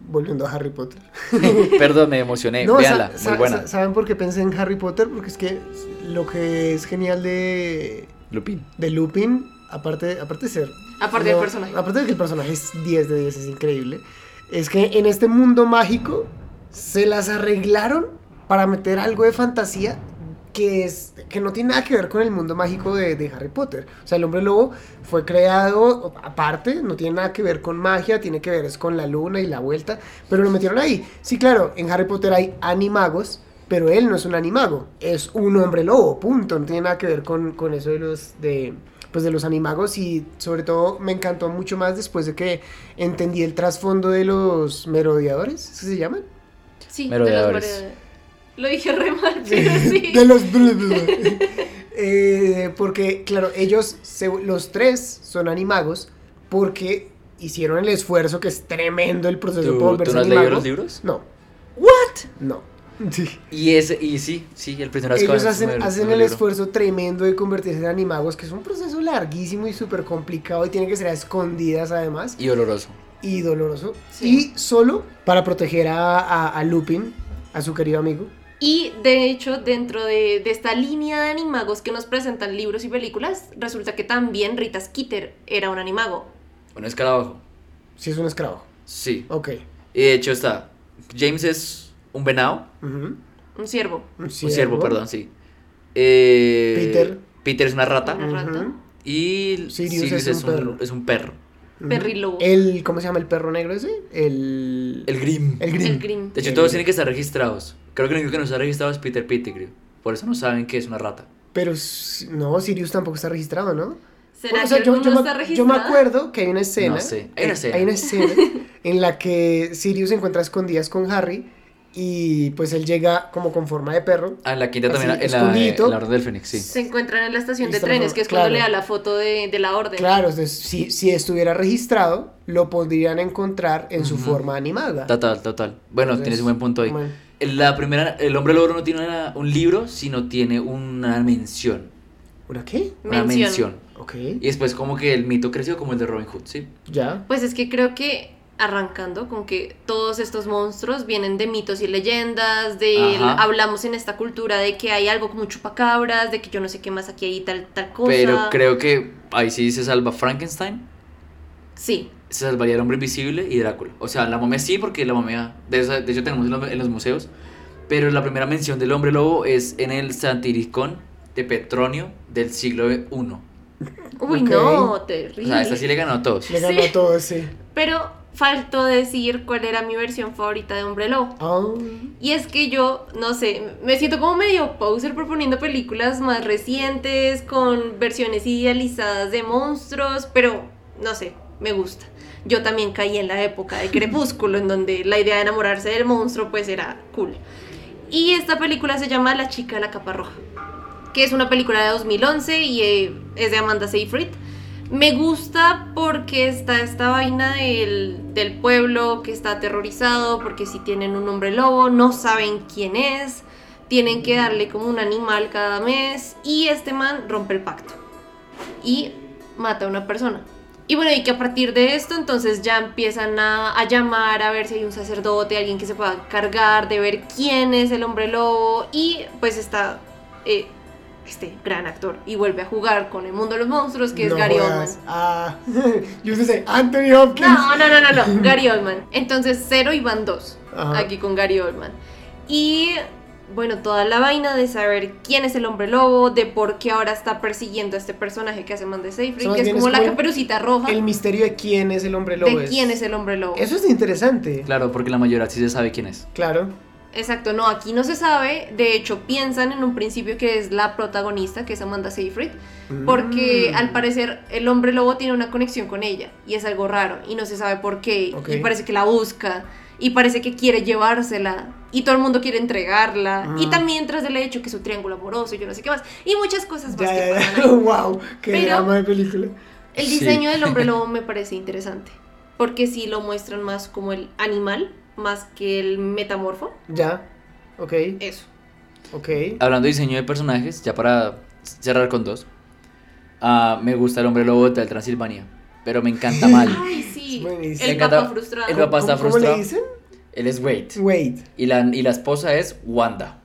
volviendo a Harry Potter. Perdón, me emocioné, No, véanla, sa- muy buena. sa- ¿Saben por qué pensé en Harry Potter? Porque es que lo que es genial de, Lupin. de Lupin, aparte, aparte de ser... Aparte del personaje. Aparte de que el personaje es 10 de 10, es increíble. Es que en este mundo mágico se las arreglaron para meter algo de fantasía que es que no tiene nada que ver con el mundo mágico de, de Harry Potter. O sea, el hombre lobo fue creado aparte, no tiene nada que ver con magia, tiene que ver es con la luna y la vuelta, pero lo metieron ahí. Sí, claro, en Harry Potter hay animagos, pero él no es un animago, es un hombre lobo, punto. No tiene nada que ver con, con eso de los de pues de los animagos y sobre todo me encantó mucho más después de que entendí el trasfondo de los merodeadores, ¿sí se llaman? Sí, Merodeadores. de los merodeadores. Lo dije re mal, pero sí. De los... Eh, porque, claro, ellos, se- los tres son animagos porque hicieron el esfuerzo que es tremendo el proceso de ¿Tú, volverse tú no has leído animago. los libros? No, ¿What? no. Sí. Y, ese, y sí, sí, el prisionero Ellos Azkaban, hacen, hacen el libro. esfuerzo tremendo de convertirse en animagos, que es un proceso larguísimo y súper complicado y tiene que ser a escondidas además Y doloroso. y doloroso. Sí. Y solo para proteger a, a, a Lupin, a su querido amigo. Y de hecho, dentro de, de esta línea de animagos que nos presentan libros y películas, resulta que también Rita Skeeter era un animago. Un escarabajo. Si es un esclavo. Sí. Ok. Y de hecho está. James es un venado. Un ciervo. Un Un ciervo, perdón, sí. Eh, Peter. Peter es una rata. Una rata. Y Sirius Sirius, es es, un un, perro. es un perro. Ujú. Perrilobo. El, ¿cómo se llama el perro negro ese? El... El Grim. El Grim. El Grim. De hecho, El todos Grim. tienen que estar registrados. Creo que el único que no está registrado es Peter Pettigrew. Por eso no saben que es una rata. Pero no, Sirius tampoco está registrado, ¿no? ¿Será O sea, que yo, está me, yo me acuerdo que hay una escena. No sé, hay una escena. Hay una escena en la que Sirius se encuentra escondidas con Harry y pues él llega como con forma de perro. Ah, en la quinta también, en la, en la Orden del Fénix, sí. Se encuentran en la estación de trenes, que es cuando le da la foto de, de la orden. Claro, entonces, si, si estuviera registrado, lo podrían encontrar en su forma animada. Total, total. Bueno, Entonces, tienes un buen punto ahí. bueno, La primera, el hombre lobo no tiene una- un libro, sino tiene una mención. ¿Una qué? Una Mención. mención. Ok, Y después como que el mito creció como el de Robin Hood, ¿sí? ya. Pues es que creo que arrancando con que todos estos monstruos vienen de mitos y leyendas, de Ajá. hablamos en esta cultura de que hay algo como chupacabras, de que yo no sé qué más aquí hay tal tal cosa. Pero creo que ahí sí se salva Frankenstein, Sí, se salvaría el hombre invisible y Drácula. O sea, la momia sí, porque la momia, de, hecho tenemos en los, museos, pero la primera mención del hombre lobo es en el Santiricón de Petronio del siglo I. Uy, no, O terrible. sea, esta sí le ganó a todos. Le ganó Sí. a todos, sí. Pero faltó decir cuál era mi versión favorita de Hombre Lobo. Ah, Y es que yo, no sé, me siento como medio poser proponiendo películas más recientes, con versiones idealizadas de monstruos, pero no sé, me gusta. Yo también caí en la época de Crepúsculo, en donde la idea de enamorarse del monstruo pues era cool. Y esta película se llama La chica de la capa roja, que es una película de 2011 y eh, es de Amanda Seyfried. Me gusta porque está esta vaina del, pueblo que está aterrorizado, porque si tienen un hombre lobo, no saben quién es, tienen que darle como un animal cada mes y este man rompe el pacto y mata a una persona. Y bueno, y que a partir de esto entonces ya empiezan a, a llamar a ver si hay un sacerdote, alguien que se pueda cargar de ver quién es el hombre lobo y pues está eh, este gran actor y vuelve a jugar con el mundo de los monstruos que es no Gary Oldman. Ah, yo sé, Anthony Hopkins. No, no, no, no, no, Gary Oldman. Entonces cero y van dos Ajá. aquí con Gary Oldman. Y bueno, toda la vaina de saber quién es el hombre lobo, de por qué ahora está persiguiendo a este personaje que hace Man de Seyfried, que es como es la caperucita roja El misterio de quién es el hombre lobo. de quién es el hombre lobo. Eso es interesante. Claro, porque la mayoría sí se sabe quién es. Claro. Exacto, no, aquí no se sabe. De hecho, piensan en un principio que es la protagonista, que es Amanda Seyfried, porque Mm. al parecer el hombre lobo tiene una conexión con ella y es algo raro y no se sabe por qué y parece que la busca y parece que quiere llevársela y todo el mundo quiere entregarla y Ah. también tras del hecho que es un triángulo amoroso y yo no sé qué más y muchas cosas más Ya, que ya, ya. wow, qué Pero- drama de película. El Sí. diseño del hombre lobo me parece interesante porque sí lo muestran más como el animal más que el metamorfo. Ya. Ok, Eso. ok. Hablando de diseño de personajes, ya para cerrar con dos. ah, me gusta el hombre lobo de Transilvania, pero me encanta mal. Ay, sí. Es. El encanta- papá frustrado. el papá está ¿Cómo, cómo frustrado. le dicen? Él es Wade Wait. y la, y la esposa es Wanda.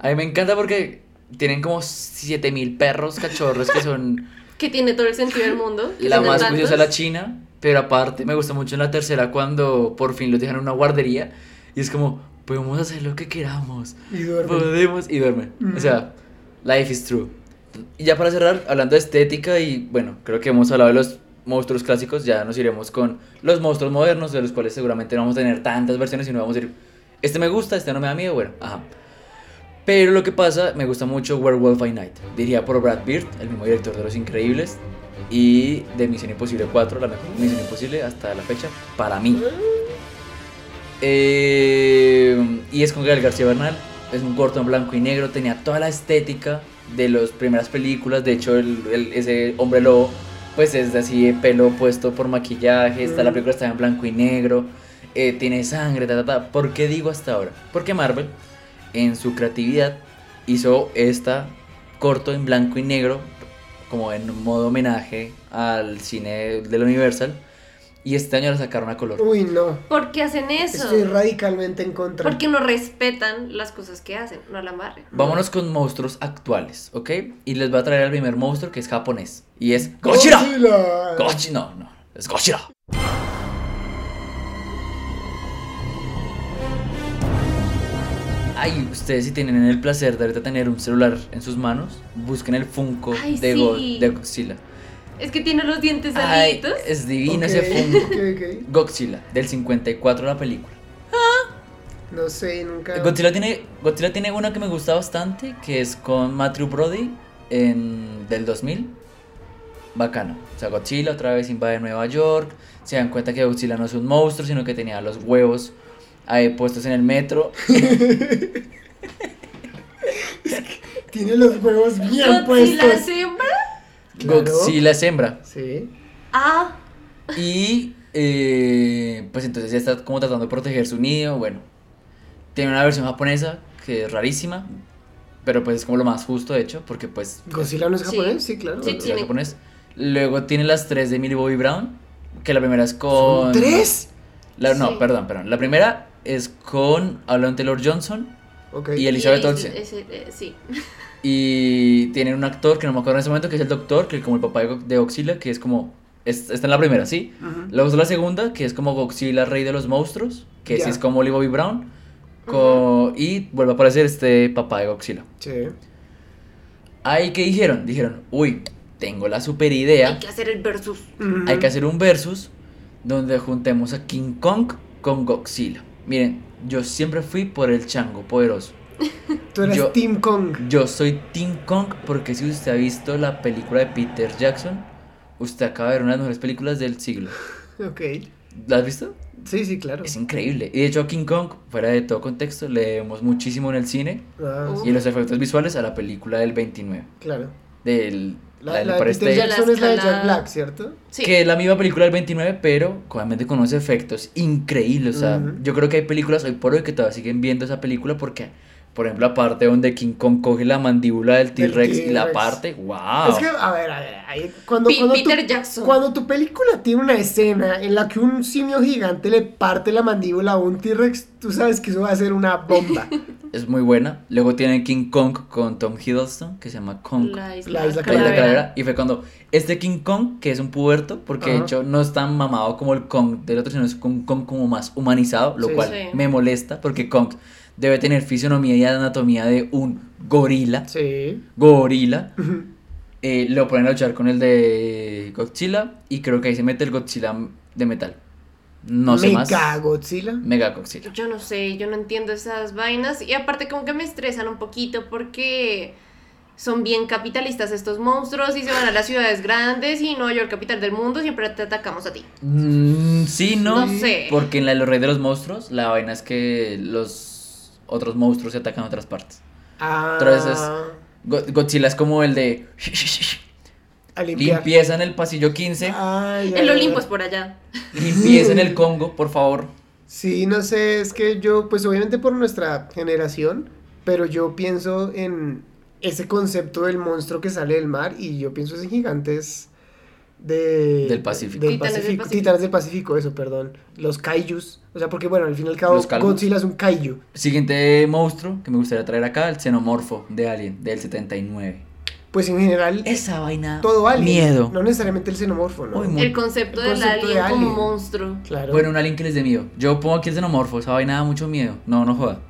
A mí me encanta porque tienen como 7000 perros cachorros que son Que tiene todo el sentido del mundo. la más curiosa la china, pero aparte me gusta mucho en la tercera cuando por fin los dejan en una guardería y es como, podemos hacer lo que queramos. Y duerme. Podemos. Y duerme. Ujú. O sea, life is true. Y ya para cerrar, hablando de estética y bueno, creo que hemos hablado de los monstruos clásicos, ya nos iremos con los monstruos modernos, de los cuales seguramente no vamos a tener tantas versiones y no vamos a ir, este me gusta, este no me da miedo, bueno, ajá. Pero lo que pasa, me gusta mucho Werewolf by Night, diría por Brad Bird, el mismo director de Los Increíbles, y de Misión Imposible 4, la mejor Misión Imposible hasta la fecha, para mí. Eh, y es con Gael García Bernal. Es un corto en blanco y negro. Tenía toda la estética de las primeras películas. De hecho, el, el- ese hombre lobo, pues es así de pelo puesto por maquillaje. Está, la película está en blanco y negro. eh, tiene sangre, ta, ta, ta. ¿Por qué digo hasta ahora? Porque Marvel, en su creatividad, hizo esta corto en blanco y negro, como en modo homenaje al cine del Universal. Y este año la sacaron a color. Uy, no. ¿Por qué hacen eso? Estoy radicalmente en contra. Porque no respetan las cosas que hacen, no la amarren. Vámonos con monstruos actuales, ¿ok? Y les voy a traer el primer monstruo que es japonés. Y es Gojira. Godzilla. Gochi, no, no, es Gojira. Ay, ustedes si tienen el placer de ahorita tener un celular en sus manos, busquen el Funko Ay, de, Go- sí. de Godzilla. Es que tiene los dientes Ay, saliditos. es divino ese Funko. Godzilla, del 54 la película. No sé, nunca. Godzilla tiene, Godzilla tiene una que me gusta bastante, que es con Matthew Brody en, del 2000. Bacano. O sea, Godzilla otra vez invade Nueva York. Se dan cuenta que Godzilla no es un monstruo, sino que tenía los huevos ahí puestos en el metro. Tiene los huevos bien Godzilla puestos. es hembra. Claro. Godzilla es hembra. Sí. Ah, Y eh, pues entonces ya está como tratando de proteger su nido. Bueno, tiene una versión japonesa que es rarísima, pero pues es como lo más justo de hecho, porque pues ¿Godzilla no es japonés? Sí, claro. Sí, Godzilla tiene- japonés. Luego tiene las tres de Millie Bobby Brown, que la primera es ¿Son con... tres? La- no, Sí. perdón, perdón. La primera es con Alan Taylor Johnson Ok. y Elizabeth y- Olsen. eh, sí. Y tienen un actor que no me acuerdo en ese momento, que es el doctor, que es como el papá de, Go- de Godzilla, que es como... es- está en la primera, ¿sí? Luego está la segunda, que es como Godzilla, rey de los monstruos, que sí es como Millie Bobby Brown. Y vuelve a aparecer este papá de Godzilla. Sí. Ahí, ¿qué dijeron? Dijeron, uy, tengo la super idea. Hay que hacer el versus. Hay que hacer un versus donde juntemos a King Kong con Godzilla. Miren, yo siempre fui por el chango poderoso. Tú eres yo- Team Kong. Yo soy King Kong porque si usted ha visto la película de Peter Jackson, usted acaba de ver una de las mejores películas del siglo. Ok. ¿La has visto? Sí, sí, claro. Es increíble. Y de hecho a King Kong, fuera de todo contexto, le vemos muchísimo en el cine Ah, y en los efectos visuales a la película del 29. claro. Del, La, la del la de Peter. Jackson es la de Jack Black, ¿cierto? Sí. Que es la misma película del 29, pero obviamente con unos efectos increíbles. O sea, yo creo que hay películas hoy por hoy que todavía siguen viendo esa película porque, por ejemplo, la parte donde King Kong coge la mandíbula del T-Rex y la parte, wow. Es que, a ver, a ver, ahí- cuando, cuando, Peter tu, Jackson. cuando tu película tiene una escena en la que un simio gigante le parte la mandíbula a un T-Rex, tú sabes que eso va a ser una bomba. Es muy buena. Luego tiene King Kong con Tom Hiddleston, que se llama Kong. La isla, La isla La isla Calavera. Y fue cuando este King Kong, que es un puberto, porque de hecho no es tan mamado como el Kong del otro, sino es un Kong como más humanizado, lo Sí. cual Sí. me molesta porque Kong debe tener fisionomía y anatomía de un gorila. Sí. Gorila. Eh, lo ponen a luchar con el de Godzilla y creo que ahí se mete el Godzilla de metal. No sé más. Mega Godzilla. Mega Godzilla. Yo no sé, yo no entiendo esas vainas. Y aparte como que me estresan un poquito porque son bien capitalistas estos monstruos y se van a las ciudades grandes y Nueva York, capital del mundo, siempre te atacamos a ti. Mm, sí, no. No sé. Porque en la de los Reyes de los Monstruos, la vaina es que los otros monstruos se atacan a otras partes. Ah, Entonces, Go- Godzilla es como el de limpieza en el pasillo 15, Ay, El ay, Olimpo es por allá. limpieza en el Congo, por favor. Sí, no sé, es que yo, pues obviamente por nuestra generación, pero yo pienso en ese concepto del monstruo que sale del mar y yo pienso en gigantes de... Del Pacífico. Del Titanes del Pacífico, Pacífico. Titanes del Pacífico, eso, perdón. Los kaijus. O sea, porque bueno, al fin y al cabo. Godzilla es un kaiju. Siguiente monstruo que me gustaría traer acá, el xenomorfo de Alien, del 79. pues en general Esa vaina. todo alien. Miedo. No necesariamente el xenomorfo, ¿no? Muy- El concepto El del concepto alien, de como alien. monstruo. Claro. Bueno, un alien que les dé miedo. Yo pongo aquí el xenomorfo. Esa vaina da mucho miedo. No, no joda.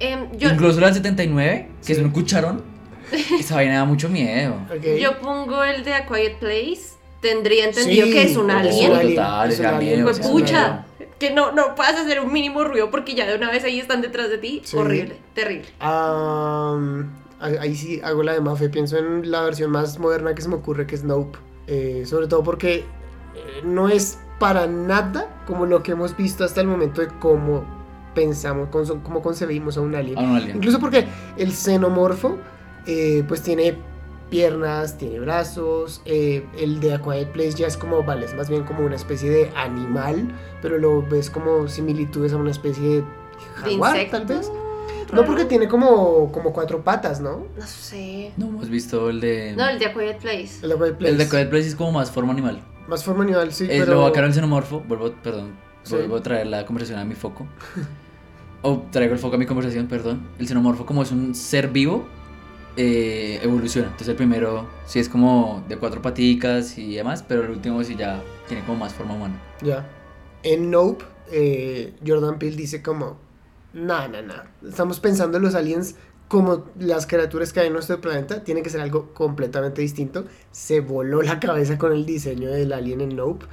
Em, yo, Incluso la del 79, que Sí. es un cucharón. Esa vaina da mucho miedo. Ok. yo pongo el de A Quiet Place. Tendría entendido Sí, que es un es alien. Total, es un alien, Pues pucha, que no, no puedas hacer un mínimo ruido porque ya de una vez ahí están detrás de ti. Sí. Horrible, terrible. Am, ahí sí hago la de Mafe. Pienso en la versión más moderna que se me ocurre, que es Nope. Eh, sobre todo porque eh, no es para nada como lo que hemos visto hasta el momento de cómo pensamos, cómo concebimos a un alien. A un alien. Incluso porque el xenomorfo, eh, pues tiene piernas, tiene brazos. eh, el de A Quiet Place ya es como, vale, es más bien como una especie de animal, pero lo ves como similitudes a una especie de jaguar, tal vez. No, porque tiene como, como cuatro patas, ¿no? No sé. No hemos visto el de. No, el de A Quiet Place. El de A Quiet Place. el de Quiet Place es como más forma animal. Más forma animal, sí, es pero... lo bacano del xenomorfo. Vuelvo, perdón. Sí. Vuelvo a traer la conversación a mi foco. o traigo el foco a mi conversación, perdón. El xenomorfo, como es un ser vivo, eh, evoluciona. Entonces, el primero sí es como de cuatro paticas y demás, pero el último sí ya tiene como más forma humana. Ya. En Nope, eh, Jordan Peele dice como, no, no, no, estamos pensando en los aliens como las criaturas que hay en nuestro planeta, tiene que ser algo completamente distinto. Se voló la cabeza con el diseño del alien en Nope.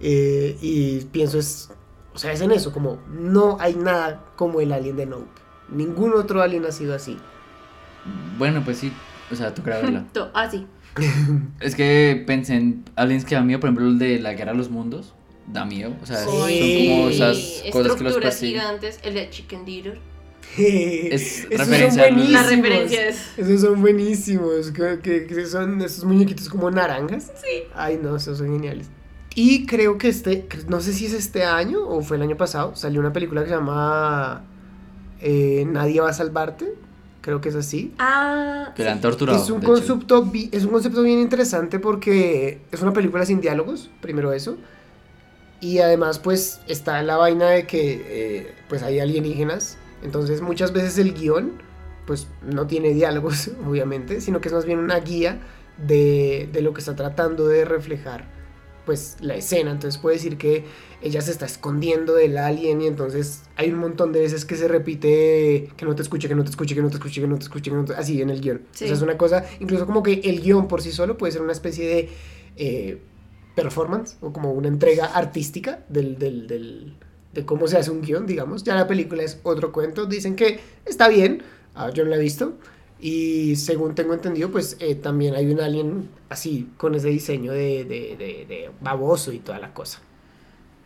eh, y pienso es, o sea, es en eso, como no hay nada como el alien de Nope. Ningún otro alien ha sido así. Bueno, pues sí, o sea, tocará verla. Ah, sí. es que pensé en aliens que dan miedo, por ejemplo, el de la guerra de los mundos. Da miedo, o sea, Sí. son como esas cosas que los Estructuras persiguen. gigantes. El de Chicken Dinner. Es Esos referencia son buenísimos. referencia es. Esos son buenísimos. Que, que- que son esos muñequitos como naranjas. Sí. Ay, no, esos son geniales. Y creo que este, no sé si es este año o fue el año pasado, salió una película que se llama eh, Nadie va a salvarte. Creo que es así. Ah. Que la han torturado. Es un, concepto, es un concepto bien interesante porque es una película sin diálogos, primero eso. Y además pues está la vaina de que eh, pues hay alienígenas. Entonces muchas veces el guion pues no tiene diálogos, obviamente, sino que es más bien una guía de, de lo que está tratando de reflejar pues la escena. Entonces puede decir que ella se está escondiendo del alien y entonces hay un montón de veces que se repite que no te escuche, que no te escuche, que no te escuche, que no te escuche, que no te... así en el guion. Sí. O sea, es una cosa, incluso como que el guion por sí solo puede ser una especie de eh, performance o como una entrega artística del, del, del- de cómo se hace un guion, digamos. Ya la película es otro cuento. Dicen que está bien, ah, yo no la he visto. Y según tengo entendido, pues eh, también hay un alien así, con ese diseño de, de, de- de baboso y toda la cosa.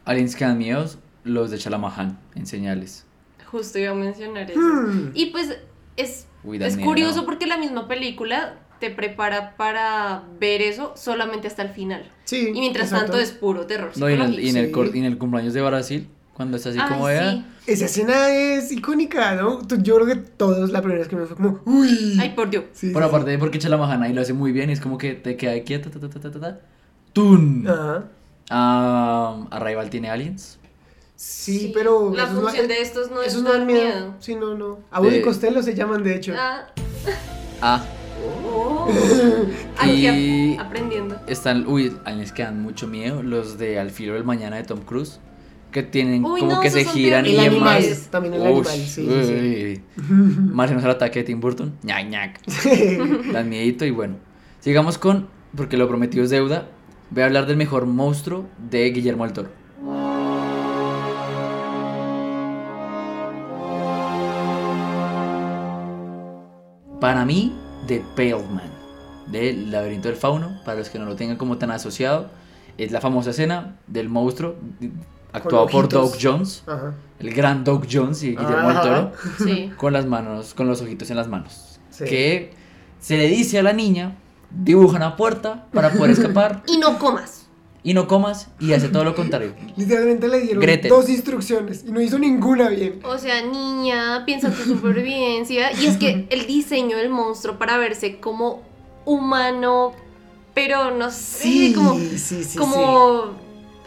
Aliens que dan miedos, los de Chalamahan, en señales. Justo iba a mencionar eso. Hmm. Y pues es, Uy, es curioso porque la misma película te prepara para ver eso solamente hasta el final. Sí. Y mientras exacto. tanto es puro terror. No, y en el, y en el, Sí. y en el cumpleaños de Brasil, cuando está así Ay, como sí. ella. Esa escena es icónica, ¿no? Tú- Yo creo que todos la primera vez que me fue como, uy. Ay, por Dios. Sí, Bueno, sí, aparte de porque Chalamahan ahí lo hace muy bien, y es como que te queda ahí quieto, ta, ta, ta, ta, ta, ta. ¡Tun! sí. Ajá. Ah, Arrival tiene aliens. Sí, pero. La esos no- función de estos no es dar miedo. miedo. Sí, no, no. Abuelo y Costello se llaman, de hecho. Ah, Ah, oh. Y- ap- aprendiendo. están, uy, aliens que dan mucho miedo, los de Al filo del mañana de Tom Cruise, que tienen Uy, como no, que se giran y demás. También el Ush, animal, sí, sí, sí. uy. Más o menos el ataque de Tim Burton. ñac, ñac. Dan miedito y bueno. Sigamos con, porque lo prometido es deuda, voy a hablar del mejor monstruo de Guillermo del Toro. Para mí, The Pale Man, del laberinto del fauno, para los que no lo tengan como tan asociado, es la famosa escena del monstruo actuado por. Doug Jones, Ajá. el gran Doug Jones y Guillermo del. Toro Sí. con las manos, con los ojitos en las manos. Sí. Que se le dice a la niña, dibuja una puerta para poder escapar Y no comas. y no comas y hace todo lo contrario. Literalmente le dieron Gretel. dos instrucciones y no hizo ninguna bien. O sea, niña, piensa tu supervivencia. Y es que el diseño del monstruo para verse como humano, pero no sé, Sí, como, sí, sí, sí. como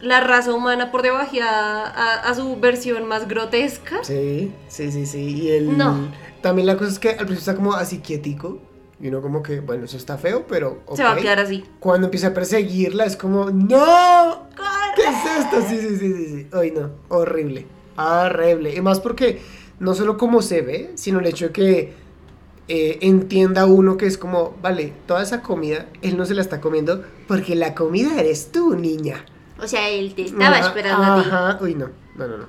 la raza humana por debajeada a, a su versión más grotesca. Sí, sí, sí, sí. Y el... No. También la cosa es que al principio está como así quietico. Y uno como que, bueno, eso está feo, pero... Se va a quedar así. Cuando empieza a perseguirla es como, ¡No! ¿Qué es esto? Sí, sí, sí, sí, sí. Ay, no. Horrible. Horrible. Y más porque no solo cómo se ve, sino el hecho de que eh, entienda uno que es como, vale, toda esa comida, él no se la está comiendo porque la comida eres tú, niña. O sea, él te Ajá, Ajá. Uy, no. No, no, no.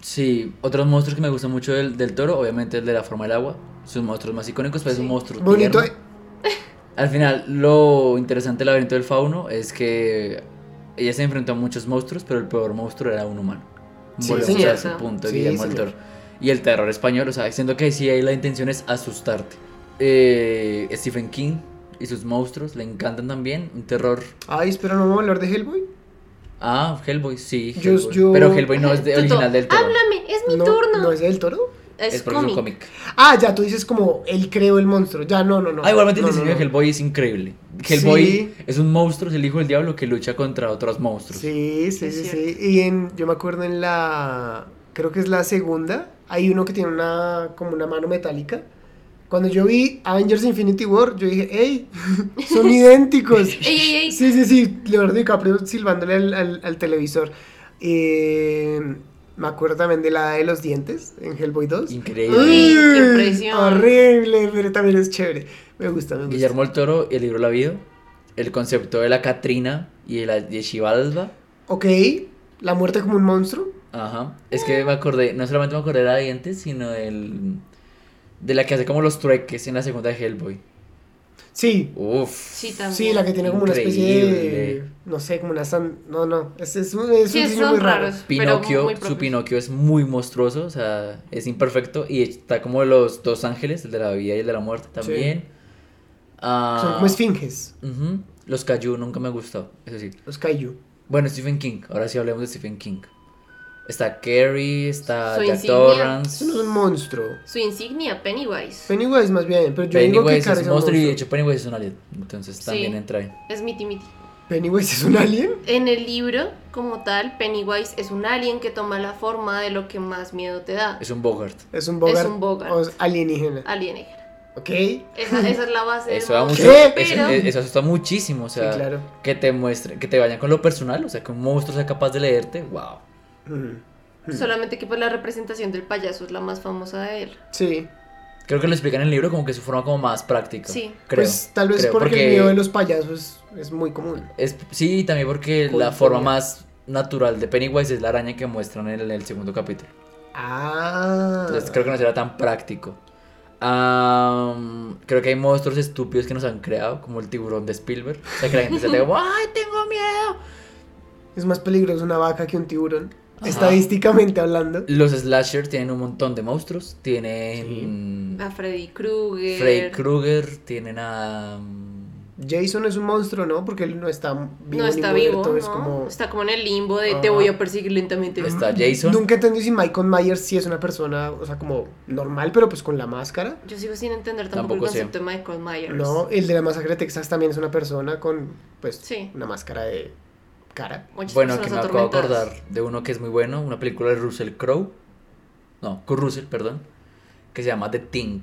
Sí, otros monstruos que me gustan mucho del, del toro, obviamente el de la forma del agua. Sus monstruos más icónicos, pero es un monstruo Bonito. Al final, lo interesante del laberinto del fauno es que ella se enfrentó a muchos monstruos, pero el peor monstruo era un humano. Sí, Volvemos señor. a ese punto Sí, Guillermo del. Toro. Y el terror español, o sea, siendo que sí ahí la intención es asustarte. Eh, Stephen King y sus monstruos le encantan también. Un terror. Ay, espera, ¿no vamos a hablar de Hellboy? Ah, Hellboy, sí. Yo- Hellboy. yo- Pero Hellboy no es de, original del Toro. Háblame, es mi no, turno. ¿No es del toro? es Es porque es un cómic. Ah, ya, tú dices como, él creó el monstruo. Ya, no, no, no. Ah, igualmente el No, diseño no. de Hellboy es increíble. Hellboy Sí. es un monstruo, es el hijo del diablo que lucha contra otros monstruos. Sí, sí, sí, sí. Y en, yo me acuerdo en la, creo que es la segunda, hay uno que tiene una, como una mano metálica. Cuando yo vi Avengers Infinity War, yo dije, ¡ey! Son idénticos. Ey, ey, ey. Sí, sí, sí. Leonardo DiCaprio silbándole al, al- al televisor. Eh, me acuerdo también de la de los dientes en Hellboy 2. Increíble. Uy, qué impresión. Horrible, pero también es chévere. Me gusta, me gusta. Guillermo el Toro, el libro La Vida, el concepto de la Catrina y de la de Xibalba. Ok, la muerte como un monstruo. Ajá. Es que me acordé, no solamente me acordé de la dientes, sino del, de la que hace como los trueques en la segunda de Hellboy. Sí, Uf. Sí, también. Sí, la que tiene como una especie de. No sé, como una san. No, no. Es, es un, es Sí, un diseño son muy raro. raros. Pinocchio, pero muy su. Pinocchio es muy monstruoso, o sea, es imperfecto. Y está como los dos ángeles, el de la vida y el de la muerte también. Ah, Son como esfinges. Los Cayu nunca me gustó, eso sí. los kaiju. Bueno, Stephen King, ahora sí hablemos de Stephen King. Está Carrie, está Su Jack insignia. Torrance. Eso no es un monstruo. Su insignia, Pennywise. Pennywise más bien, pero yo digo que Pennywise es es un monstruo y de hecho Pennywise es un alien. Entonces Sí. también entra ahí. Es miti miti. Pennywise es un alien. En el libro, como tal, Pennywise es un alien que toma la forma de lo que más miedo te da. Es un Bogart. Es un bogart. un bogart. O es alienígena. Alienígena. Ok. Esa, esa es la base Eso da mucho. Eso, eso asusta muchísimo. O sea, Sí, claro. que te muestren, que te vayan con lo personal. O sea, que un monstruo sea capaz de leerte. Wow. Mm. solamente que pues la representación del payaso es la más famosa de él. Sí. Creo que lo explican en el libro como que su forma como más práctica. Sí. Creo. Pues tal vez creo, porque, el miedo de los payasos es muy común. Es, sí, también porque Cultura. la forma más natural de Pennywise es la araña que muestran en el, en el segundo capítulo. Ah. Entonces creo que no será tan práctico. Creo que hay monstruos estúpidos que nos han creado, como el tiburón de Spielberg. O sea, que la gente se te diga, ¡ay, tengo miedo! Es más peligroso una vaca que un tiburón. Ajá. Estadísticamente hablando. Los slashers tienen un montón de monstruos. Tienen A Freddy Krueger. Freddy Krueger, tienen a... mm, Jason es un monstruo, ¿no? Porque él no está vivo. No está vivo, muerto, ¿no? es como... Está como en el limbo de te voy a perseguir lentamente. Está Jason. Nunca entendí si Michael Myers sí es una persona, o sea, como normal, pero pues con la máscara. Yo sigo sin entender tampoco, Tampoco el concepto de Michael Myers. No, el de la masacre de Texas también es una persona con, pues, Sí. una máscara de cara. Muchas Bueno, que me acabo de acordar de uno que es muy bueno, una película de Russell Crowe. No, con Russell, perdón. Que se llama The Thing.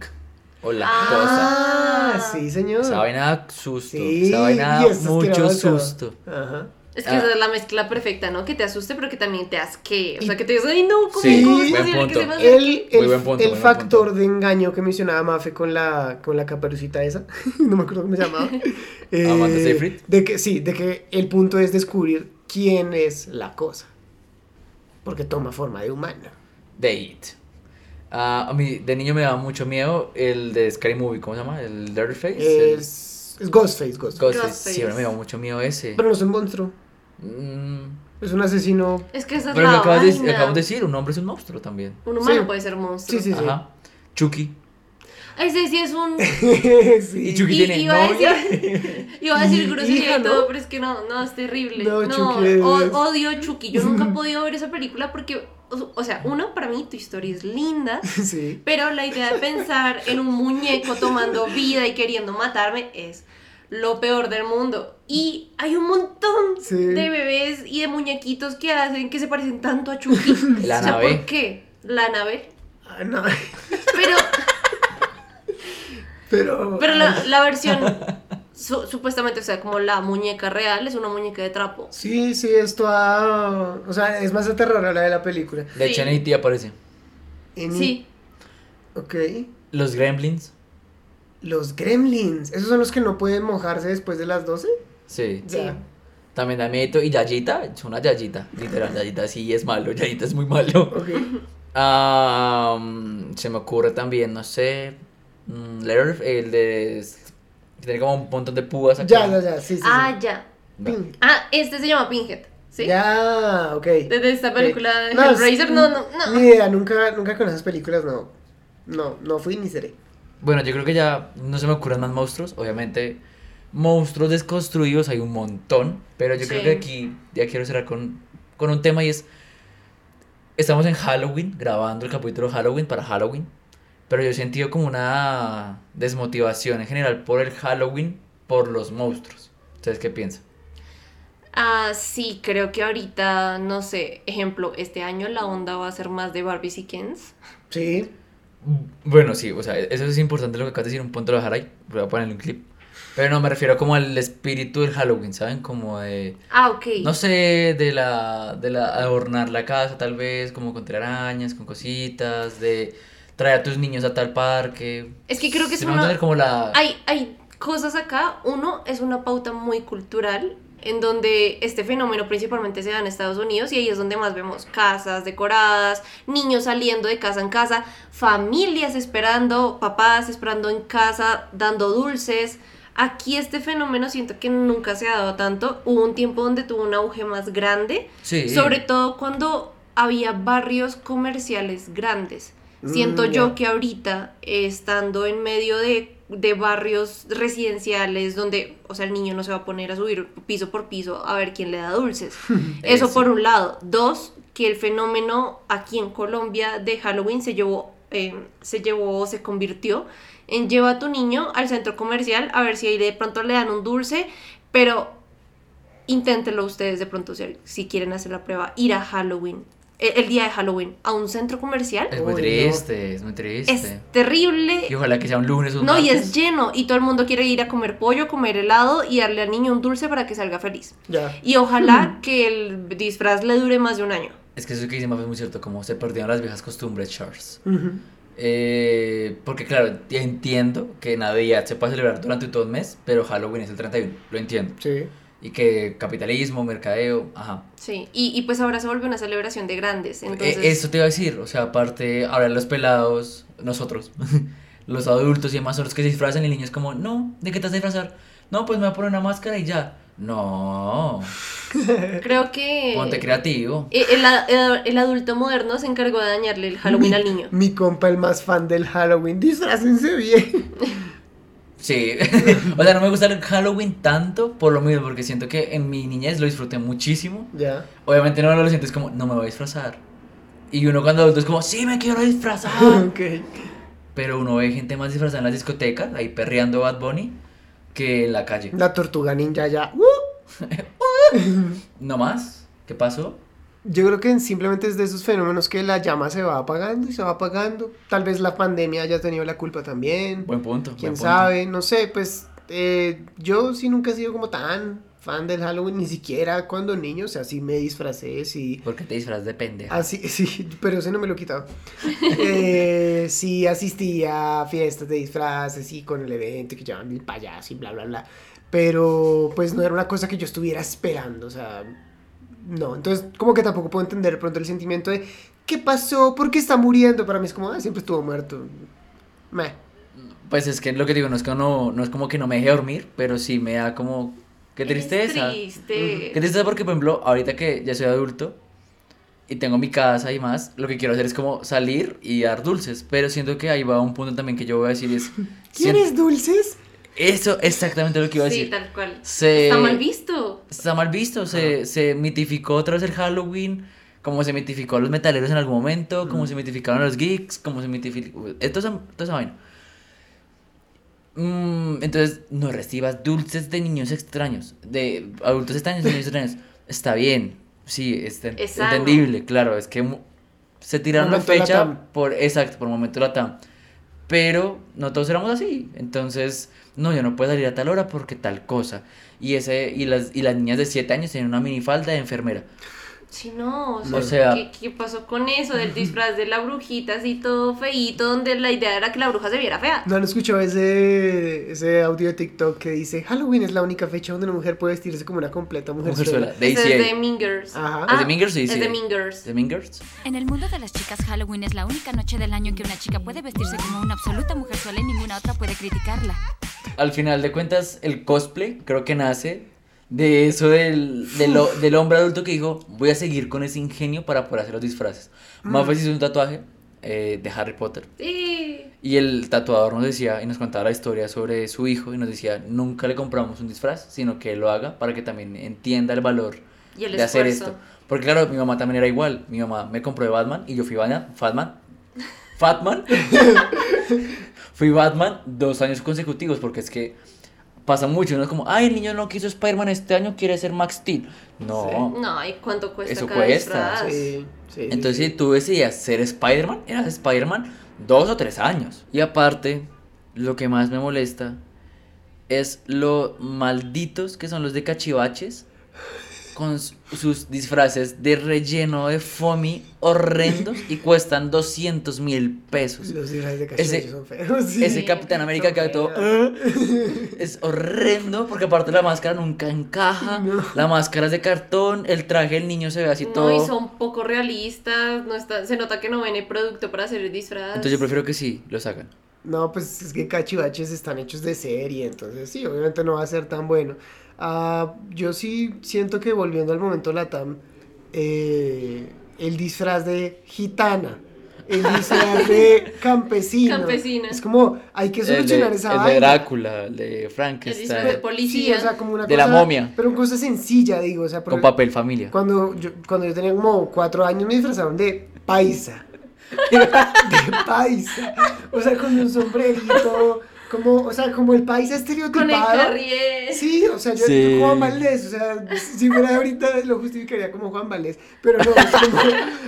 O La Cosa. Ah, sí, señor. Esa vaina susto. Sí, esa vaina mucho susto. Ajá. Es que Ah. esa es la mezcla perfecta, ¿no? Que te asuste, pero que también te asque. O sea, que te digas, ay, no, ¿cómo, Sí, cómo es buen posible que punto. se me acerque? El, el, Muy buen punto, el factor punto. de engaño que mencionaba Mafe con la, con la caperucita esa, no me acuerdo cómo se llamaba. Eh, Amanda Seyfried. De que, sí, de que el punto es descubrir quién es la cosa. Porque toma forma de humano. The It. Ah, a mí de niño me daba mucho miedo el de Scary Movie, ¿cómo se llama? El Dirty Face. el- Es, es Ghostface, Ghostface. Ghostface. Ghostface. Siempre me daba mucho miedo ese. Pero no es un monstruo. Mm, Es un asesino. Es que esa es pero lo la acabas de, acabamos de decir, un hombre es un monstruo también. Un humano Sí. puede ser monstruo. Sí, sí, sí. Ajá. Chucky. Ese sí es un... sí. Y Chucky Y- tiene iba a novia. decir, iba a decir grosería y ¿no? todo, pero es que no, no, es terrible. No, No, Chucky es- o- odio Chucky. Yo nunca he podido ver esa película porque, o, sea, uno, para mí tu historia es linda, Sí. pero la idea de pensar en un muñeco tomando vida y queriendo matarme es lo peor del mundo. Y hay un montón Sí. de bebés y de muñequitos que hacen que se parecen tanto a Chucky. La o sea, nave. ¿por qué? La nave. Ah, no. Pero Pero. Pero la, la versión su- supuestamente, o sea, como la muñeca real es una muñeca de trapo. Sí, sí, esto ha. O sea, es más aterradora la de la película. De Sí. hecho, en E.T. aparece. En- Sí, Ok. Los Gremlins. Los gremlins. ¿Esos son los que no pueden mojarse después de las 12? Sí. sí. También da miedo. Y Yayita, es una Yayita. Literal, Yayita sí es malo. Yayita es muy malo. Ok. Ah, mm, se me ocurre también, no sé. mm, Letter, el de. Que Tiene como un montón de púas acá. Ya, ya, ya. Sí, sí. Ah, sí. ya. Ah, este se llama Pinhead. ¿Sí? Ya, ok. Desde esta película de No, Hellraiser, no, no, no. Ni idea, nunca, nunca con esas películas, no. No, no fui ni seré. Bueno, yo creo que ya no se me ocurren más monstruos. Obviamente, monstruos desconstruidos hay un montón. Pero yo creo que aquí ya quiero cerrar con, con un tema y es. Estamos en Halloween, grabando el capítulo de Halloween para Halloween. Pero yo he sentido como una desmotivación en general por el Halloween, por los monstruos. ¿Ustedes qué piensan? Ah, sí, creo que ahorita, no sé, ejemplo, este año la onda va a ser más de Barbies y Kens. Sí. Bueno, sí, o sea, eso es importante lo que acabas de decir, un punto lo dejar ahí, voy a ponerle un clip. Pero no, me refiero como al espíritu del Halloween, ¿saben? Como de, Ah, ok. no sé, de la, de la, adornar la casa tal vez, como con telarañas, con cositas, de traer a tus niños a tal parque. Es que creo que es ¿Sí me van a una- como la... Hay, hay cosas acá. Uno es una pauta muy cultural en donde este fenómeno principalmente se da en Estados Unidos y ahí es donde más vemos casas decoradas, niños saliendo de casa en casa, familias esperando, papás esperando en casa, dando dulces. Aquí este fenómeno siento que nunca se ha dado tanto. Hubo un tiempo donde tuvo un auge más grande, Sí. sobre todo cuando había barrios comerciales grandes. Mm, Siento ya. yo que ahorita, estando en medio de, de barrios residenciales donde, o sea, el niño no se va a poner a subir piso por piso a ver quién le da dulces. Eso Eso. por un lado. Dos, que el fenómeno aquí en Colombia de Halloween se llevó, eh, se llevó, se convirtió en lleva a tu niño al centro comercial a ver si ahí de pronto le dan un dulce, pero inténtenlo ustedes de pronto si, si quieren hacer la prueba, ir a Halloween, el, el día de Halloween, a un centro comercial. Es muy Uy, no. triste, es muy triste. Es terrible. Y ojalá que sea un lunes o un No, y es lleno. Y todo el mundo quiere ir a comer pollo, comer helado y darle al niño un dulce para que salga feliz. Ya. Y ojalá que el disfraz le dure más de un año. Es que eso que dice Mafe es muy cierto, como se perdieron las viejas costumbres, Charles. Eh, porque claro, entiendo que Navidad se puede celebrar durante todo un mes, pero Halloween es el 31, lo entiendo. Sí. Y que capitalismo, mercadeo, ajá. Sí. Y, y pues ahora se vuelve una celebración de grandes. Entonces, Eh, eso te iba a decir, o sea, aparte, ahora los pelados, nosotros, los adultos y demás son los que se disfrazan y el niño es como, no, ¿de qué te vas a disfrazar? No, pues me voy a poner una máscara y ya. No, creo que ponte creativo. eh, el, el- el adulto moderno se encargó de dañarle el Halloween mi, al niño. Mi compa, el más fan del Halloween. Disfrácense bien. Sí, o sea, no me gusta el Halloween tanto por lo mismo, porque siento que en mi niñez lo disfruté muchísimo. ya. Obviamente no lo sientes como, no me voy a disfrazar. Y uno cuando adulto es como, sí me quiero disfrazar. Pero uno ve gente más disfrazada en las discotecas, ahí perreando Bad Bunny, que en la calle. La tortuga ninja ya. ¡Uh! ¿No más? ¿Qué pasó? Yo creo que simplemente es de esos fenómenos que la llama se va apagando y se va apagando. Tal vez la pandemia haya tenido la culpa también. Buen punto. Quién buen punto. sabe, no sé, pues eh, yo sí nunca he sido como tan fan del Halloween, ni siquiera cuando niño, o sea, sí me disfracé, sí. ¿Por qué te disfrazas de pendeja? Así, sí, pero ese no me lo he quitado. Eh, sí, asistí a fiestas de disfraces y con el evento que llaman el payaso y bla, bla, bla. Pero pues no era una cosa que yo estuviera esperando, o sea, no. Entonces, como que tampoco puedo entender de pronto el sentimiento de ¿qué pasó? ¿Por qué está muriendo? Para mí es como, ah, siempre estuvo muerto. Meh. Pues es que lo que digo, no es, que no, no es como que no me deje dormir, pero sí me da como... ¡Qué tristeza! Triste. Qué tristeza porque, por ejemplo, ahorita que ya soy adulto y tengo mi casa y más, lo que quiero hacer es como salir y dar dulces. Pero siento que ahí va un punto también que yo voy a decir es... ¿Quieres dulces? Eso exactamente lo que iba a Sí, decir. tal cual. Se- Está mal visto. Está mal visto, se, se mitificó otra vez el Halloween, como se mitificó a los metaleros en algún momento, como se mitificaron a los geeks, como se mitificó... Esto es vaina. Mm, entonces, no recibas dulces de niños extraños, de adultos extraños, de niños extraños. Está bien, sí, es sano. entendible, claro, es que se tiraron la fecha Latam. por, exacto, por momento la TAM. Pero no todos éramos así. Entonces, no, yo no puedo salir a tal hora porque tal cosa. Y, ese, y, las, y las niñas de 7 años tenían una minifalda de enfermera. Sí, no, o sea, O sea- ¿qué, qué pasó con eso? Del disfraz de la brujita así todo feíto, donde la idea era que la bruja se viera fea. ¿No han escuchado ese, ese audio de TikTok que dice Halloween es la única fecha donde una mujer puede vestirse como una completa mujer Mujerzuela. De Ese es de Girls. Ajá. ¿Es de Mean Girls? Sí, Es sí. de Mean Girls. ¿De Mean Girls? En el mundo de las chicas, Halloween es la única noche del año en que una chica puede vestirse como una absoluta mujer sola y ninguna otra puede criticarla. Al final de cuentas, el cosplay creo que nace de eso del, del, del hombre adulto que dijo, voy a seguir con ese ingenio para poder hacer los disfraces. Mafe se hizo un tatuaje eh, de Harry Potter. Sí. Y el tatuador nos decía y nos contaba la historia sobre su hijo y nos decía, nunca le compramos un disfraz, sino que él lo haga para que también entienda el valor Y el de hacer esto. Porque claro, mi mamá también era igual. Mi mamá me compró de Batman y yo fui Batman. Fatman. Fatman. fui Batman dos años consecutivos porque es que pasa mucho. No es como, ay, el niño no quiso Spider-Man este año, quiere ser Max Steel. No. No, ¿y cuánto cuesta Eso cada cuesta? Sí, sí, Entonces, sí. si tú decidías ser Spider-Man, eras Spider-Man dos o tres años. Y aparte, lo que más me molesta es lo malditos que son los de cachivaches con sus disfraces de relleno de foamy horrendos y cuestan 200 mil pesos. Los disfraces de Ese- son feos. sí. Ese Capitán América que todo. "Ah", es horrendo porque aparte la máscara nunca encaja, No. la máscara es de cartón, el traje del niño se ve así No, todo. y son poco realistas, no está, se nota que no ven el producto para hacer el disfraz. Entonces yo prefiero que sí, lo sacan. No, pues es que cachivaches están hechos de serie, entonces sí, obviamente no va a ser tan bueno. Ah, yo sí siento que volviendo al momento Latam, eh, el disfraz de gitana, el disfraz de campesino. Campesina. Es como, hay que El de, solucionar esa el de. Drácula, el de El disfraz de Frankenstein, policía. Sí, o sea, como una De la momia. Pero cosa sencilla, digo, o sea, con papel familia. cuando yo, cuando yo tenía como cuatro años me disfrazaron de paisa. de paisa. O sea, con un sombrerito, como, o sea, como el paisa estereotipado. con el carrier. Sí, o sea, yo, Sí. Juan Valdés, o sea, si fuera ahorita lo justificaría como Juan Valdés, pero no, es como,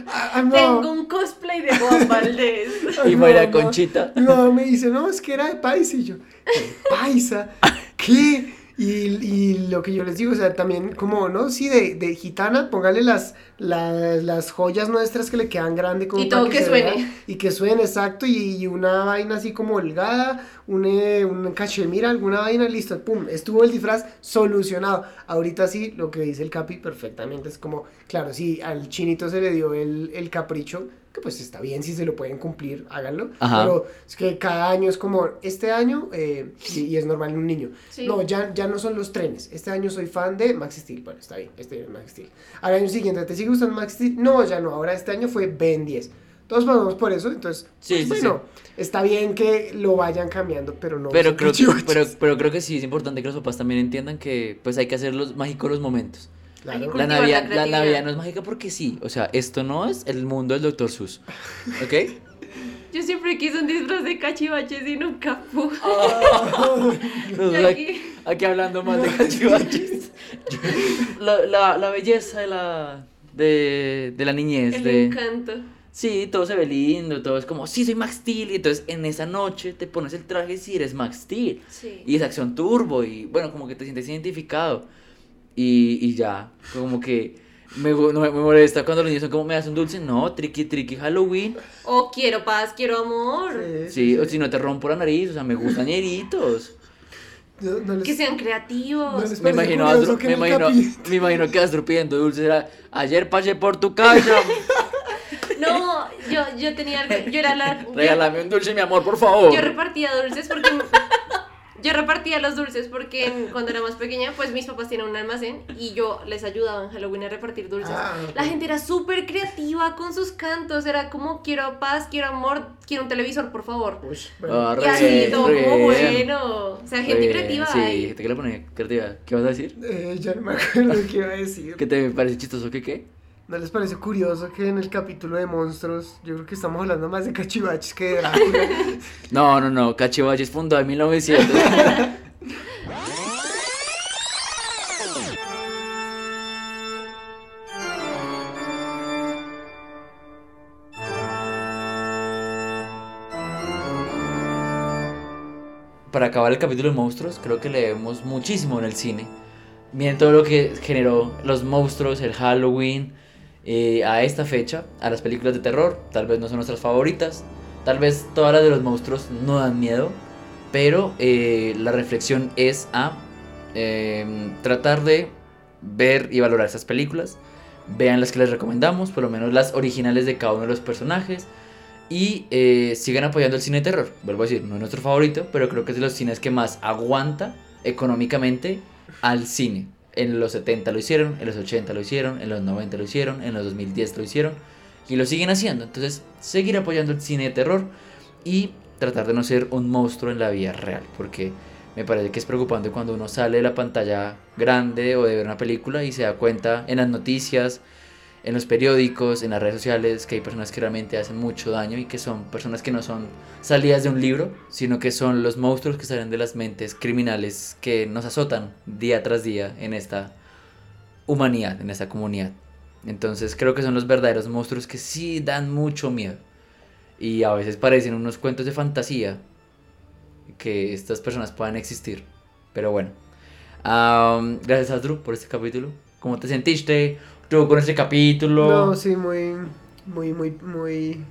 ah, ah, no. Tengo un cosplay de Juan Valdés. Ay, Y no, no. Conchita. Mi mamá me dice, no, es que era de paisa, y yo, ¿de paisa? ¿Qué? Y, y lo que yo les digo, o sea, también como, ¿no? Sí, de, de gitana, póngale las, las, las joyas nuestras que le quedan grande como Y todo que se suene. vea, y que suene, exacto, y, y una vaina así como holgada, un, eh, un cachemira, alguna vaina, listo, pum, estuvo el disfraz solucionado. Ahorita sí, lo que dice el Capi perfectamente, es como, claro, sí, al chinito se le dio el, el capricho, que pues está bien, si se lo pueden cumplir, háganlo, Ajá. pero es que cada año es como, este año, eh, y, y es normal en un niño, Sí. no, ya, ya no son los trenes, este año soy fan de Max Steel, bueno, está bien, este año es Max Steel. Al año siguiente, ¿te sigue gustando Max Steel? No, ya no, ahora este año fue Ben 10. Todos pasamos por eso, entonces, Sí, pues, sí, bueno, está bien que lo vayan cambiando, pero no. Pero creo, que, pero, pero creo que sí es importante que los papás también entiendan que pues hay que hacer los mágicos los momentos. Claro. La Navidad, la. Navidad no es mágica porque sí. O sea, esto no es el mundo del Dr. Sus. ¿Ok? Yo siempre quise un disfraz de cachivaches y nunca pude. Y aquí, hablando más de cachivaches. La, la, la belleza de la, de, de la niñez. El de, encanto. Sí, todo se ve lindo, todo es como, sí, soy Max Steel. Y entonces en esa noche te pones el traje si eres Max Steel. Sí. Y es acción turbo y bueno, como que te sientes identificado. Y, y ya, como que me, no me, me molesta cuando los niños son como, ¿me das un dulce? No, tricky, tricky Halloween. O quiero paz, quiero amor. Sí, o si no te rompo la nariz, o sea, me gustan ñeritos. No- no les- Que sean creativos. No Me imagino, Astro, que me, el imagino, me imagino que Astro pidiendo dulces era, ayer pasé por tu casa, No, yo, yo tenía algo. Yo era la. regálame un dulce, mi amor, por favor. Yo repartía dulces porque. Yo repartía los dulces porque en- cuando era más pequeña, pues mis papás tienen un almacén y yo les ayudaba en Halloween a repartir dulces. Ah, La gente era súper creativa con sus cantos, era como quiero paz, quiero amor, quiero un televisor, por favor. Uy, bueno. Ah, Y re así, todo como bueno. O sea, gente creativa Sí, ahí. gente que le pone creativa. ¿Qué vas a decir? Eh, ya no me acuerdo qué iba a decir. ¿Qué te parece chistoso que qué? ¿No les parece curioso que en el capítulo de monstruos, yo creo que estamos hablando más de cachivaches que de? No, no, no, Cachivaches fundado en 1900. para acabar el capítulo de monstruos, creo que le debemos muchísimo en el cine. Miren todo lo que generó los monstruos, el Halloween, eh, a esta fecha, a las películas de terror. Tal vez no son nuestras favoritas, tal vez todas las de los monstruos no dan miedo, pero eh, la reflexión es a em, tratar de ver y valorar estas películas. Vean las que les recomendamos, por lo menos las originales de cada uno de los personajes y eh, sigan apoyando el cine de terror. Vuelvo a decir, no es nuestro favorito, pero creo que es de los cines que más aguanta económicamente al cine. En los 70 lo hicieron, en los 80 lo hicieron, en los 90 lo hicieron, en los 2010 lo hicieron y lo siguen haciendo. Entonces, seguir apoyando el cine de terror y tratar de no ser un monstruo en la vida real, porque me parece que es preocupante cuando uno sale de la pantalla grande o de ver una película y se da cuenta en las noticias, en los periódicos, en las redes sociales, que hay personas que realmente hacen mucho daño y que son personas que no son salidas de un libro, sino que son los monstruos que salen de las mentes criminales que nos azotan día tras día en esta humanidad, en esta comunidad. Entonces creo que son los verdaderos monstruos que sí dan mucho miedo. Y a veces parecen unos cuentos de fantasía que estas personas puedan existir. Pero bueno. gracias Astro por este capítulo. ¿Cómo te sentiste? Con este capítulo. No, sí, muy, muy, muy, muy...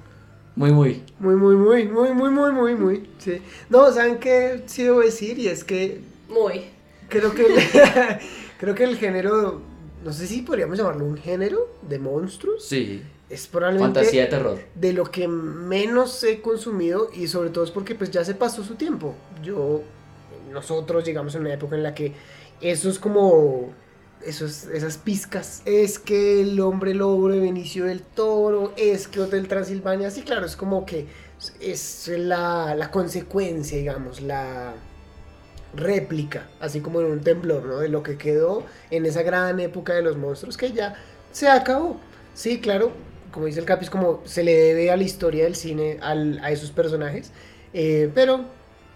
Muy, muy. Muy, muy, muy, muy, muy, muy, muy, muy, sí. No, ¿saben qué sí debo decir? Y es que... Muy. Creo que... creo que el género... No sé si podríamos llamarlo un género de monstruos. Sí. Es probablemente... Fantasía de terror. De lo que menos he consumido y sobre todo es porque pues ya se pasó su tiempo. Yo... Nosotros llegamos a una época en la que eso es como esos, esas pizcas. Es que el hombre lobo de Benicio del Toro, es que Hotel Transilvania, sí, claro, es como que es la, la consecuencia, digamos, la réplica, así como en un temblor, ¿no? De lo que quedó en esa gran época de los monstruos que ya se acabó. Sí, claro, como dice el Capi, es como se le debe a la historia del cine al, a esos personajes, eh, pero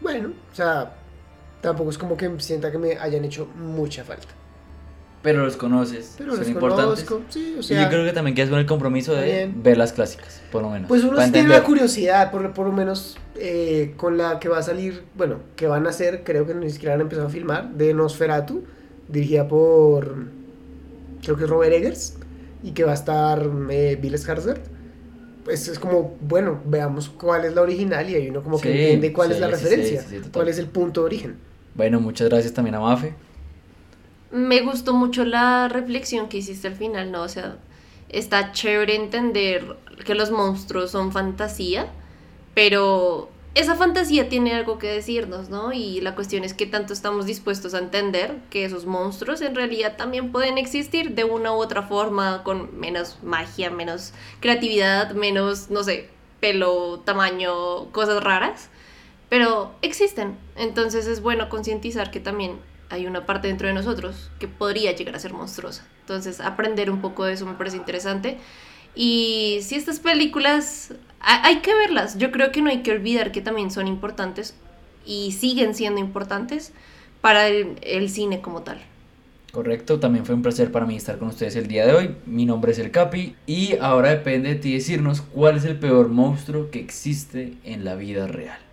bueno, o sea, tampoco es como que sienta que me hayan hecho mucha falta pero los conoces, pero son importantes. Sí, o sea, y yo creo que también quedas con el compromiso de ver las clásicas, por lo menos. Pues uno tiene la curiosidad, por, por lo menos eh, con la que va a salir, bueno, que van a hacer, creo que ni siquiera han empezado a filmar, de Nosferatu, dirigida por, creo que es Robert Eggers, y que va a estar eh, Bill Skarsgård. Pues es como, bueno, veamos cuál es la original y ahí uno como que entiende cuál es la referencia, cuál es el punto de origen. Bueno, muchas gracias también a Mafe me gustó mucho la reflexión que hiciste al final, ¿no? O sea, está chévere entender que los monstruos son fantasía, pero esa fantasía tiene algo que decirnos, ¿no? Y la cuestión es que tanto estamos dispuestos a entender que esos monstruos en realidad también pueden existir de una u otra forma, con menos magia, menos creatividad, menos, no sé, pelo, tamaño, cosas raras, pero existen. Entonces es bueno concientizar que también hay una parte dentro de nosotros que podría llegar a ser monstruosa. Entonces, aprender un poco de eso me parece interesante. Y si estas películas hay que verlas, yo creo que no hay que olvidar que también son importantes y siguen siendo importantes para el, cine como tal. Correcto, también fue un placer para mí estar con ustedes el día de hoy. Mi nombre es El Capi y ahora depende de ti decirnos cuál es el peor monstruo que existe en la vida real.